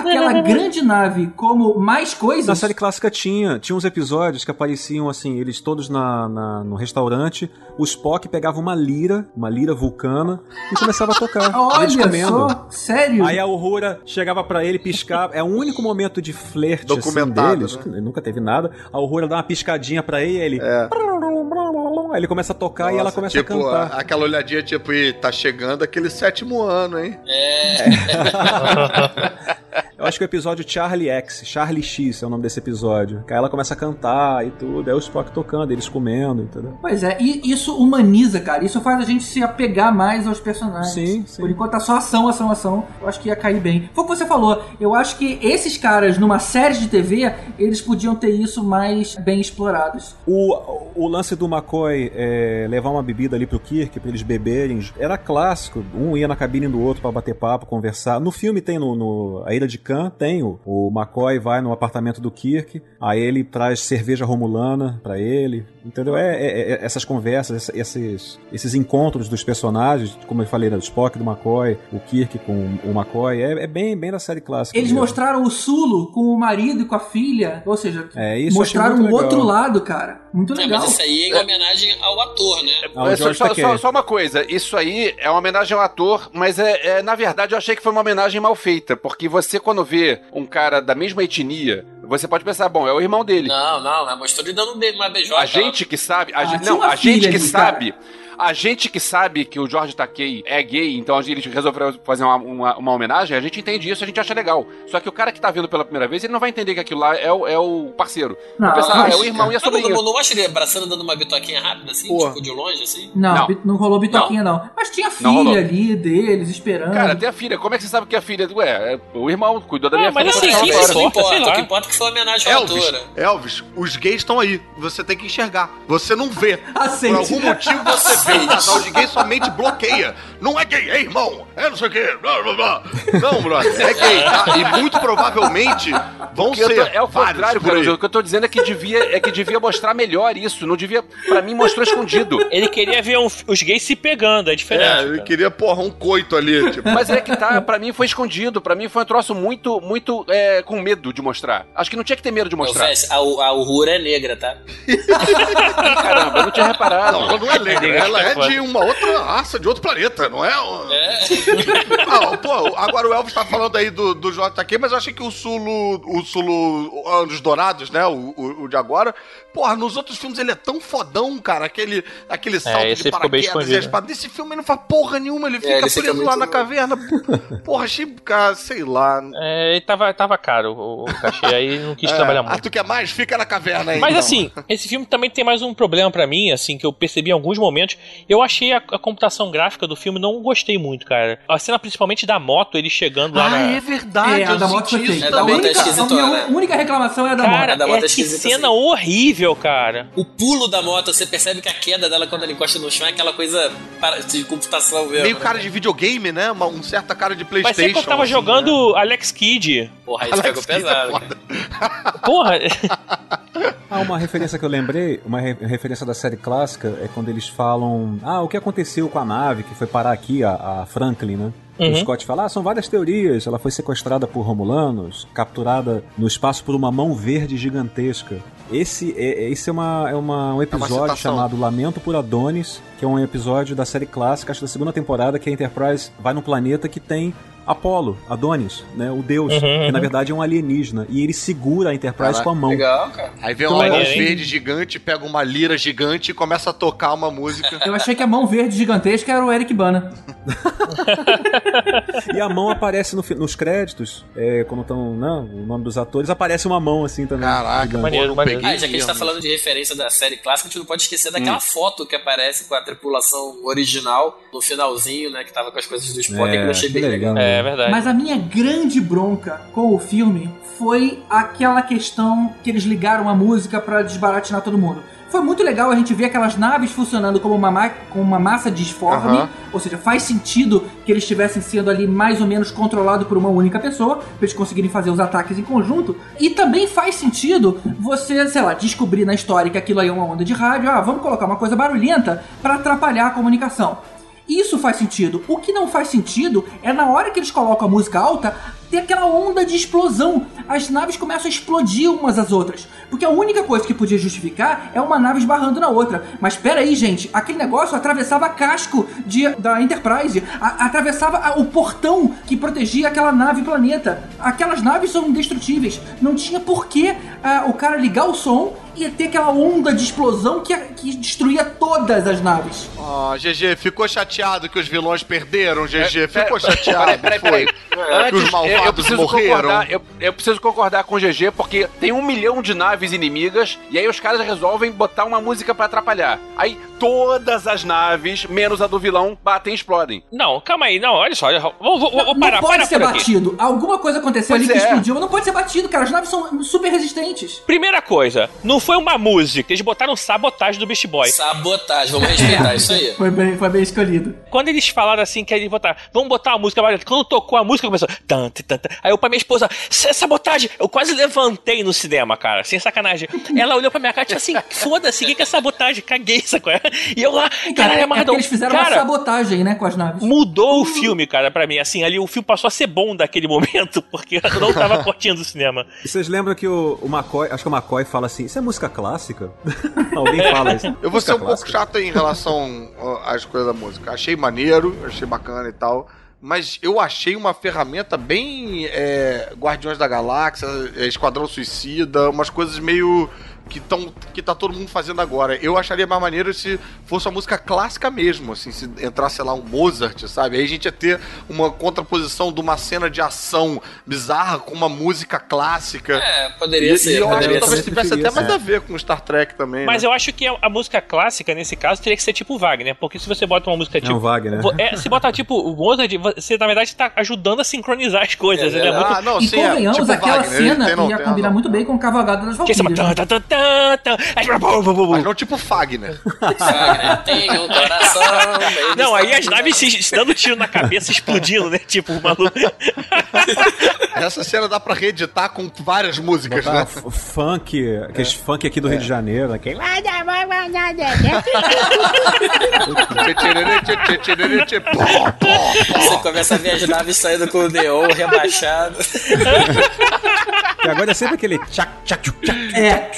aquela grande nave como mais coisas. Na série clássica tinha, tinha uns episódios que apareciam assim, eles todos na, na- no restaurante, o Spock pegava uma lira, uma lira vulcana, e começava a tocar. [laughs] Olha só, sério? Aí a Aurora chegava pra ele, piscava. É o único momento de flerte assim, Documentado, deles. né? que Nunca teve nada. A Aurora dá uma piscadinha pra ele, ele. É. Aí ele começa a tocar e ela Nossa, começa tipo, a cantar. a- aquela olhadinha, tipo, e tá chegando aquele sétimo ano, hein? [laughs] [laughs] Eu acho que o episódio Charlie X, Charlie X é o nome desse episódio. Que aí ela começa a cantar e tudo. Aí o Spock tocando, eles comendo, entendeu? Pois é, e isso humaniza, cara. Isso faz a gente se apegar mais aos personagens. Sim, sim. Por enquanto tá só ação, ação, ação. Eu acho que ia cair bem. Foi o que você falou. Eu acho que esses caras, numa série de TV, eles podiam ter isso mais bem explorados. O, o lance do McCoy é, levar uma bebida ali pro Kirk, pra eles beberem, era clássico. Um ia na cabine do outro pra bater papo, conversar. No filme tem no, no A Ilha de Khan, tem o, o McCoy vai no apartamento do Kirk, aí ele traz cerveja romulana pra ele, entendeu? É, é- é- essas conversas, esses, esses encontros dos personagens, como eu falei, né, do Spock, do McCoy, o Kirk com o McCoy, é, é bem, bem da série clássica. Eles mesmo. mostraram o Sulo com o marido e com a filha. Ou seja, É, mostraram o outro lado, cara. Muito É, legal. mas isso aí é em homenagem ao ator, né? Ah, o Mas só, George só- só- só uma coisa, isso aí é uma homenagem ao ator, mas é, é, na verdade eu achei que foi uma homenagem mal feita, porque você quando vê um cara da mesma etnia, você pode pensar, bom, é o irmão dele. Não, não, mostrou ele dando um uma beijota. A gente que sabe, a Ah, gente, não, a gente que ali, sabe, a gente que sabe que o Jorge Takei é gay, então a gente resolveu fazer uma, uma, uma homenagem, a gente entende isso, a gente acha legal. Só que o cara que tá vendo pela primeira vez, ele não vai entender que aquilo lá é o, é o parceiro. Não, vai pensar, ah, mas- é o irmão e a Mas não, sobrinha. não, não mostra ele abraçando, dando uma bitoquinha rápida, assim, Porra. tipo, de longe, assim? Não, Não. não, não rolou bitoquinha, não. Mas tinha Não filha ali deles esperando. Cara, tem a filha. Como é que você sabe que a filha. Ué, é o irmão cuidou da Ah, minha mas filha. assim, quem ela isso fora. não importa, sei importa, o que lá. importa é que foi uma homenagem à Elvis, autora. Elvis, os gays estão aí. Você tem que enxergar. Você não vê. [laughs] Aceite. Por algum motivo você [laughs] vê. O casal de gays somente bloqueia. Não é gay, é irmão. É não sei o quê. Blá, blá, blá. Não, brother. É gay, tá? E muito provavelmente vão ser. tô- é o contrário, cara. O que eu tô dizendo é que devia, é que devia mostrar melhor isso. Não devia. Pra mim, mostrou escondido. Ele queria ver um- os gays se pegando, é diferente. É, ele cara. queria, porra, um coito ali. Tipo. Mas é que tá, pra mim foi escondido. Pra mim foi um troço muito, muito é, com medo de mostrar. Acho que não tinha que ter medo de mostrar. A, a Uhura é negra, tá? [laughs] Caramba, eu não tinha reparado. Não, ela não é negra, ela é de uma outra raça, de outro planeta, não é? um- É. [laughs] Ah, pô, agora o Elvis tá falando aí do, do JK, mas eu achei que o Sulu, o Sulu Anos Dourados, né, o, o, o de agora, porra, nos outros filmes ele é tão fodão, cara, aquele, aquele salto esse de ficou bem paraquedas e a escondido. espada. Nesse filme ele não faz porra nenhuma, ele fica ele fica preso lá muito- na caverna. [laughs] Porra, achei, cara, sei lá. É, ele tava, tava caro o, o cachê, aí não quis [laughs] É, trabalhar ah, muito. tu quer mais? Fica na caverna aí. Mas então. assim, esse filme também tem mais um problema pra mim, assim, que eu percebi em alguns momentos. Eu achei a, a computação gráfica do filme, não gostei muito, cara. A cena principalmente da moto, ele chegando lá Ah, na... é verdade, É, a da moto isso feita. da A moto é única, a esquisitona, minha né? única reclamação é a da moto. Cara, da moto é, é que esquisita, cena assim. horrível, cara. O pulo da moto, você percebe que a queda dela quando ele encosta no chão é aquela coisa para- de computação mesmo. Meio né? cara de videogame, né? Uma, um certa cara de Playstation. que eu tava assim, jogando Alex Kidd. Porra, isso Alex pegou Kidd é pesado. cara. [laughs] Porra, Ah, uma referência que eu lembrei, uma re- referência da série clássica é quando eles falam: Ah, o que aconteceu com a nave que foi parar aqui, a, a Franklin, né? Uhum. O Scott fala: Ah, são várias teorias. Ela foi sequestrada por Romulanos, capturada no espaço por uma mão verde gigantesca. Esse é, é- esse é, uma, é uma, um episódio citação. chamado Lamento por Adonis, que é um episódio da série clássica, acho da segunda temporada, que a Enterprise vai num planeta que tem Apolo, Adonis, né? O deus, Uhum, que uhum. na verdade é um alienígena. E ele segura a Enterprise Caraca, com a mão. Legal, cara. Aí vem Então uma é- mão hein? verde gigante, pega uma lira gigante e começa a tocar uma música. Eu achei que a mão verde gigantesca era o Eric Bana. [laughs] E a mão aparece no nos créditos, é, quando estão, não, o nome dos atores, aparece uma mão assim também. Caraca, gigante. Maneiro, pô, maneiro. Ah, já que a gente tá falando de referência da série clássica, a gente não pode esquecer Hum. daquela foto que aparece com a tripulação original no finalzinho, né? Que tava com as coisas do Spock, que eu achei que bem legal. legal. é verdade. Mas a minha grande bronca com o filme foi aquela questão que eles ligaram a música pra desbaratinar todo mundo. Foi muito legal a gente ver aquelas naves funcionando como uma, ma- como uma massa disforme, Aham. ou seja, faz sentido que eles estivessem sendo ali mais ou menos controlados por uma única pessoa, pra eles conseguirem fazer os ataques em conjunto. E também faz sentido você, sei lá, descobrir na história que aquilo aí é uma onda de rádio, ah, vamos colocar uma coisa barulhenta pra atrapalhar a comunicação. Isso faz sentido. O que não faz sentido é na hora que eles colocam a música alta, ter aquela onda de explosão. As naves começam a explodir umas às outras. Porque a única coisa que podia justificar é uma nave esbarrando na outra. Mas espera aí, gente, aquele negócio atravessava casco de, da Enterprise, a- atravessava a- o portão que protegia aquela nave planeta. Aquelas naves são indestrutíveis. Não tinha por que ah, o cara ligar o som e ter aquela onda de explosão que, que destruía todas as naves. Ó, GG, ficou chateado que os vilões perderam, GG? É, ficou pera- chateado, peraí, foi? peraí, peraí. Os Antes, eu- preciso morreram. concordar, eu, eu preciso concordar com o GG, porque tem um milhão de naves inimigas, e aí os caras resolvem botar uma música pra atrapalhar. Aí todas as naves, menos a do vilão, batem e explodem. Não, calma aí, não, olha só. olha, Vou, vou, vou parar, não pode para ser por aqui. batido. Alguma coisa aconteceu Pois ali que é. explodiu, mas não pode ser batido, cara. As naves são super resistentes. Primeira coisa, não foi uma música, eles botaram sabotagem do Beast Boy. Sabotagem, vamos respeitar isso aí. [laughs] Foi bem, foi bem escolhido. Quando eles falaram assim que eles botaram, vamos botar uma música, barulhenta", quando tocou a música começou. Tan, tan, tan, tan. Aí eu pra minha esposa, "Isso é sabotagem! Eu quase levantei no cinema, cara, sem sacanagem. Ela olhou pra minha cara e disse assim: foda-se, o que que é sabotagem? Caguei, sacou? E eu lá, Cara, caralho, é amarradão. porque eles fizeram uma cara, sabotagem, né, com as naves. mudou o filme, cara, pra mim. Assim, ali o filme passou a ser bom daquele [laughs] momento, porque eu não tava curtindo o cinema. E vocês lembram que o, o McCoy, acho que o McCoy fala assim, isso é música clássica? [laughs] Alguém fala isso. Eu vou ser um pouco chato em relação [laughs] às coisas da música. Achei maneiro, achei bacana e tal. Mas eu achei uma ferramenta bem é, Guardiões da Galáxia, é, Esquadrão Suicida, umas coisas meio que, tão, que tá todo mundo fazendo agora. Eu acharia mais maneiro se fosse uma música clássica mesmo, assim, se entrasse, lá, um Mozart, sabe? Aí a gente ia ter uma contraposição de uma cena de ação bizarra com uma música clássica. É, poderia e, ser. e eu acho que poderia talvez tivesse até mais a ver com Star Trek também. Mas né? eu acho que a, a música clássica, nesse caso, teria que ser tipo Wagner, porque se você bota uma música É tipo. um Wagner. vo- É, se botar tipo o Mozart, você na verdade tá ajudando a sincronizar as coisas. É ele é muito. Ah, não, e sim, é, convenhamos, tipo aquela Wagner, cena tem, não ia combinar muito bem com Cavalgada das Que Valquírias. Tan, tan. Mas não tipo Fagner. [laughs] Tem um coração. Não, aí as naves se, se dando tiro na cabeça, explodindo, né? Tipo, o maluco. [laughs] Essa cena dá pra reeditar com várias músicas, Botar né? funk, aqueles funk aqui do Rio de Janeiro, né? aquele- Você começa a ver as naves saindo com o neon rebaixado. que agora é sempre aquele tchac, tchac, tchac. É,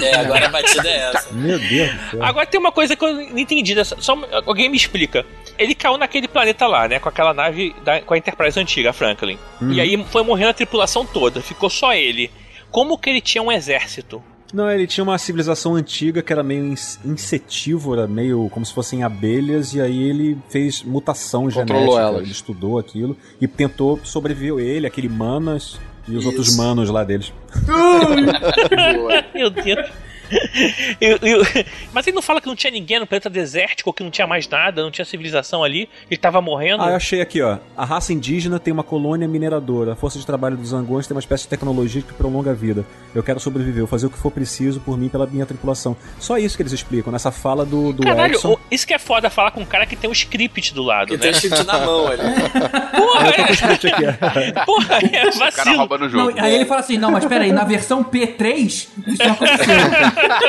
É, agora a batida é essa. Meu Deus do céu. Agora tem uma coisa que eu não entendi. Dessa, só alguém me explica. Ele caiu naquele planeta lá, né? Com aquela nave da, com a Enterprise antiga, a Franklin. E aí foi morrendo a tripulação toda. Ficou só ele. Como que ele tinha um exército? Não, ele tinha uma civilização antiga que era meio ins- insetívora, meio como se fossem abelhas, e aí ele fez mutação Controlou genética. elas. Ele estudou aquilo e tentou sobreviver ele, aquele Manas e os outros Isso. manos lá deles. Meu Deus. [laughs] Eu- eu- mas ele não fala que não tinha ninguém no planeta desértico, que não tinha mais nada, não tinha civilização ali, ele tava morrendo. Ah, eu achei aqui, ó. A raça indígena tem uma colônia mineradora. A força de trabalho dos zangões tem uma espécie de tecnologia que prolonga a vida. Eu quero sobreviver, eu vou fazer o que for preciso por mim e pela minha tripulação. Só isso que eles explicam nessa fala do, do Caralho, Edson. o- isso que é foda falar com um cara que tem um script do lado, Que né? tem o script na mão ali. [laughs] Porra, é, Script aqui, ó. [laughs] porra, é O cara vacilo. roubando o não, jogo. aí ele fala assim, não, mas peraí, na versão P3, isso não aconteceu.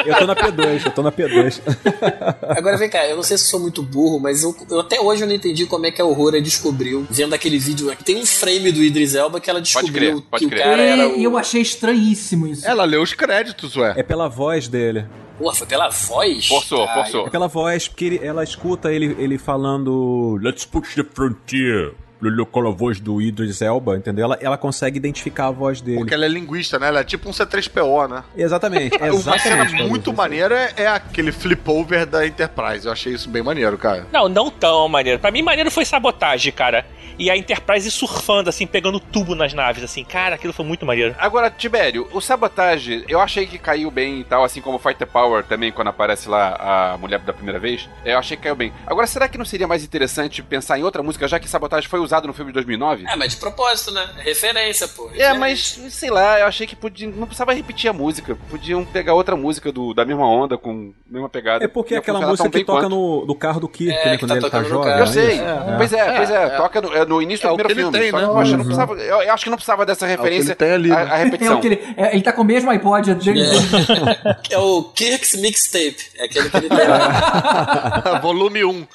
Eu tô na P2, eu tô na P2. [laughs] Agora vem cá, eu não sei se eu sou muito burro, mas eu, eu até hoje eu não entendi como é que a Aurora descobriu, vendo aquele vídeo. Tem um frame do Idris Elba que ela descobriu crer, pode que crer. o cara era o. E eu achei estranhíssimo isso. Ela leu os créditos, ué. É pela voz dele. Pô, foi pela voz? Forçou, Ai, forçou. É pela voz, porque ele- ela escuta ele, ele falando Let's push the frontier. A voz do Idris Elba, entendeu? Ela, ela consegue identificar a voz dele. Porque ela é linguista, né? Ela é tipo um C3PO, né? [laughs] Exatamente, Uma cena exatamente. Paulo. muito maneira é aquele flip over da Enterprise. Eu achei isso bem maneiro, cara. Não, não tão maneiro. Pra mim, maneiro foi sabotagem, cara. E a Enterprise surfando, assim, pegando tubo nas naves, assim. Cara, aquilo foi muito maneiro. Agora, Tibério, o Sabotage, eu achei que caiu bem e tal, assim como o Fighter Power também, quando aparece lá a mulher da primeira vez. Eu achei que caiu bem. Agora, será que não seria mais interessante pensar em outra música, já que Sabotage foi usado no filme de 2009? É, mas de propósito, né? Referência, pô. É, mas sei lá, eu achei que podia, não precisava repetir a música. Podiam pegar outra música do, da mesma onda, com a mesma pegada. É porque é aquela música que toca quanto. no, no carro do Kirk, É, né? que Quando tá ele tá jovem. Eu é sei? É. pois é, pois é, é. toca no, é no início É do primeiro ele filme. tem, né? eu, acho que não Uhum. precisava, eu, eu acho que não precisava dessa o que referência ele tem ali, a, né? a É repetição. o que ele, é, ele tá com o mesmo iPod dele. [laughs] É o Kirk's Mixtape. É aquele que ele tem. [laughs] Volume 1.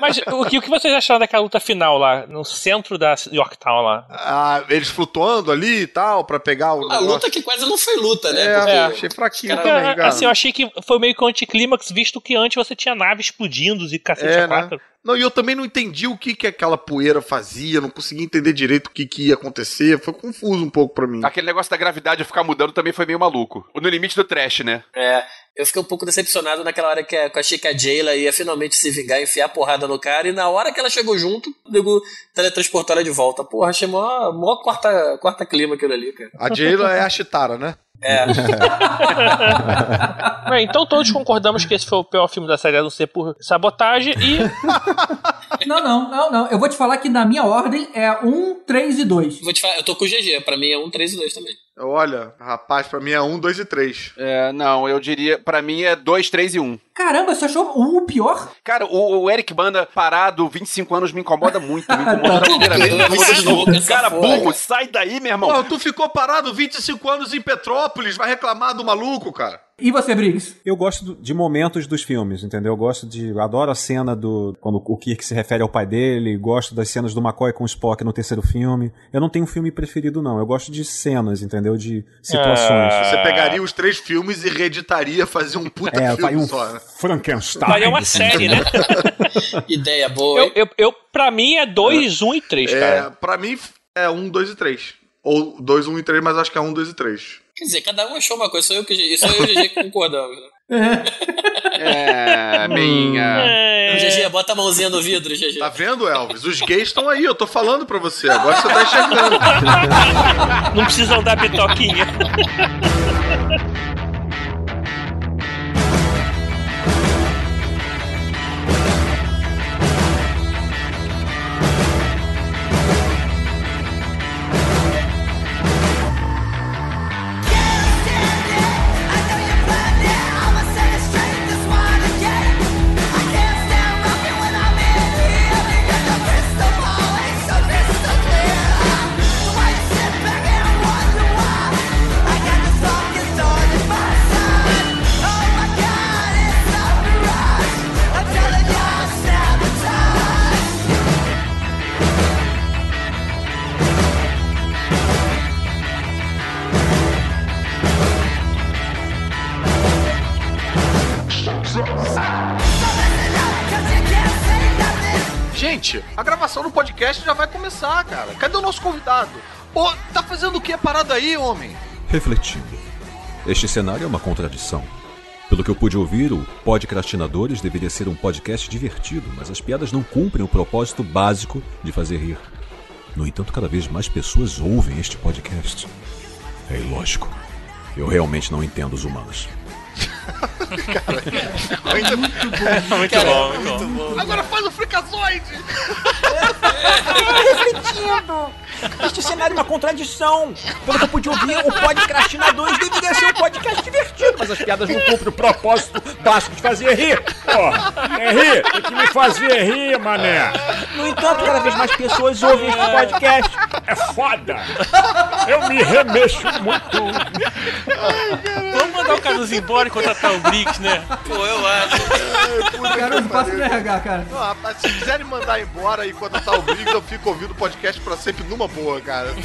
Mas o que, o que vocês acharam daquela luta final lá, no centro da Yorktown lá? Ah, eles flutuando ali e tal, pra pegar o A negócio. luta que quase não foi luta, né? É, Porque- achei fraquinho Cara, também, cara. assim, eu achei que foi meio que um anticlímax, visto que antes você tinha nave explodindo e cacete É, a quatro. Não, e eu também não entendi o que, que aquela poeira fazia, não conseguia entender direito o que, que ia acontecer, foi confuso um pouco pra mim. Aquele negócio da gravidade ficar mudando também foi meio maluco. No limite do trash, né? É, eu fiquei um pouco decepcionado naquela hora que, eu achei que a Jayla ia finalmente se vingar, enfiar a porrada no cara, e na hora que ela chegou junto, o nego teletransportou ela de volta. Porra, achei mó, mó quarta, quarta clima aquilo ali, cara. A Jayla é a Chitara, né? É, [laughs] Bem, então todos concordamos que esse foi o pior filme da série a não ser por sabotagem e [laughs] Não, não, não, não. Eu vou te falar que na minha ordem é 1, 3 e 2. vou te falar, eu tô com o GG, pra mim é um 3 e 2 também. Olha, rapaz, pra mim é um, dois e três. É, não, eu diria, pra mim é 2, 3 e 1. Um. Caramba, você achou um o pior? Cara, o, o Eric Banda parado, 25 anos, me incomoda muito. Me incomoda [laughs] da primeira vez. me incomoda de novo. Essa Cara, porra, burro, sai daí, meu irmão. Pô, tu ficou parado 25 anos em Petrópolis, vai reclamar do maluco, cara. E você, Briggs? Eu gosto de momentos dos filmes, entendeu? Eu gosto de. eu Adoro a cena do. Quando o Kirk se refere ao pai dele, gosto das cenas do McCoy com o Spock no terceiro filme. Eu não tenho um filme preferido, não. Eu gosto de cenas, entendeu? De situações. Ah. Você pegaria os três filmes e reeditaria, fazia um puta É, vai filme um só, né? Frankenstein. Faria uma série, né? [laughs] Ideia boa. Eu, eu, eu, pra mim é 2, 1 um e 3, É, cara. pra mim é um, dois e três. Ou dois, um e três, mas acho que é um, dois e três. Quer dizer, cada um achou uma coisa, só eu, que, só eu e o GG que concordamos. Né? [laughs] É, minha. O É, GG, bota a mãozinha no vidro, GG. Tá vendo, Elvis? Os gays estão aí, eu tô falando pra você. Agora você tá enxergando. não precisam dar bitoquinha. [laughs] começar, cara. Cadê o nosso convidado? Ô, tá fazendo o que parado aí, homem? Refletindo. Este cenário é uma contradição. Pelo que eu pude ouvir, o Podcrastinadores deveria ser um podcast divertido, mas as piadas não cumprem o propósito básico de fazer rir. No entanto, cada vez mais pessoas ouvem este podcast. É ilógico. Eu realmente não entendo os humanos. [laughs] Ainda... muito bom, muito bom. Agora faz o fricazoide! refletindo. Este cenário é uma contradição. Pelo que eu pude ouvir, o Podcrastinadores deveria ser um podcast divertido, mas as piadas não cumprem o propósito básico de fazer rir. Pô, é rir, tem que me fazer rir, mané. No entanto, cada vez mais pessoas ouvem este podcast. É foda. Eu me remexo muito. Vamos mandar o Carlos embora e contratar o Brick, né? Pô, eu acho. É, cara, um passo de RH, cara. Não, rapaz, se quiserem mandar embora e contratar tá o Brick, eu fico ouvindo o podcast pra sempre numa boa, cara. [laughs]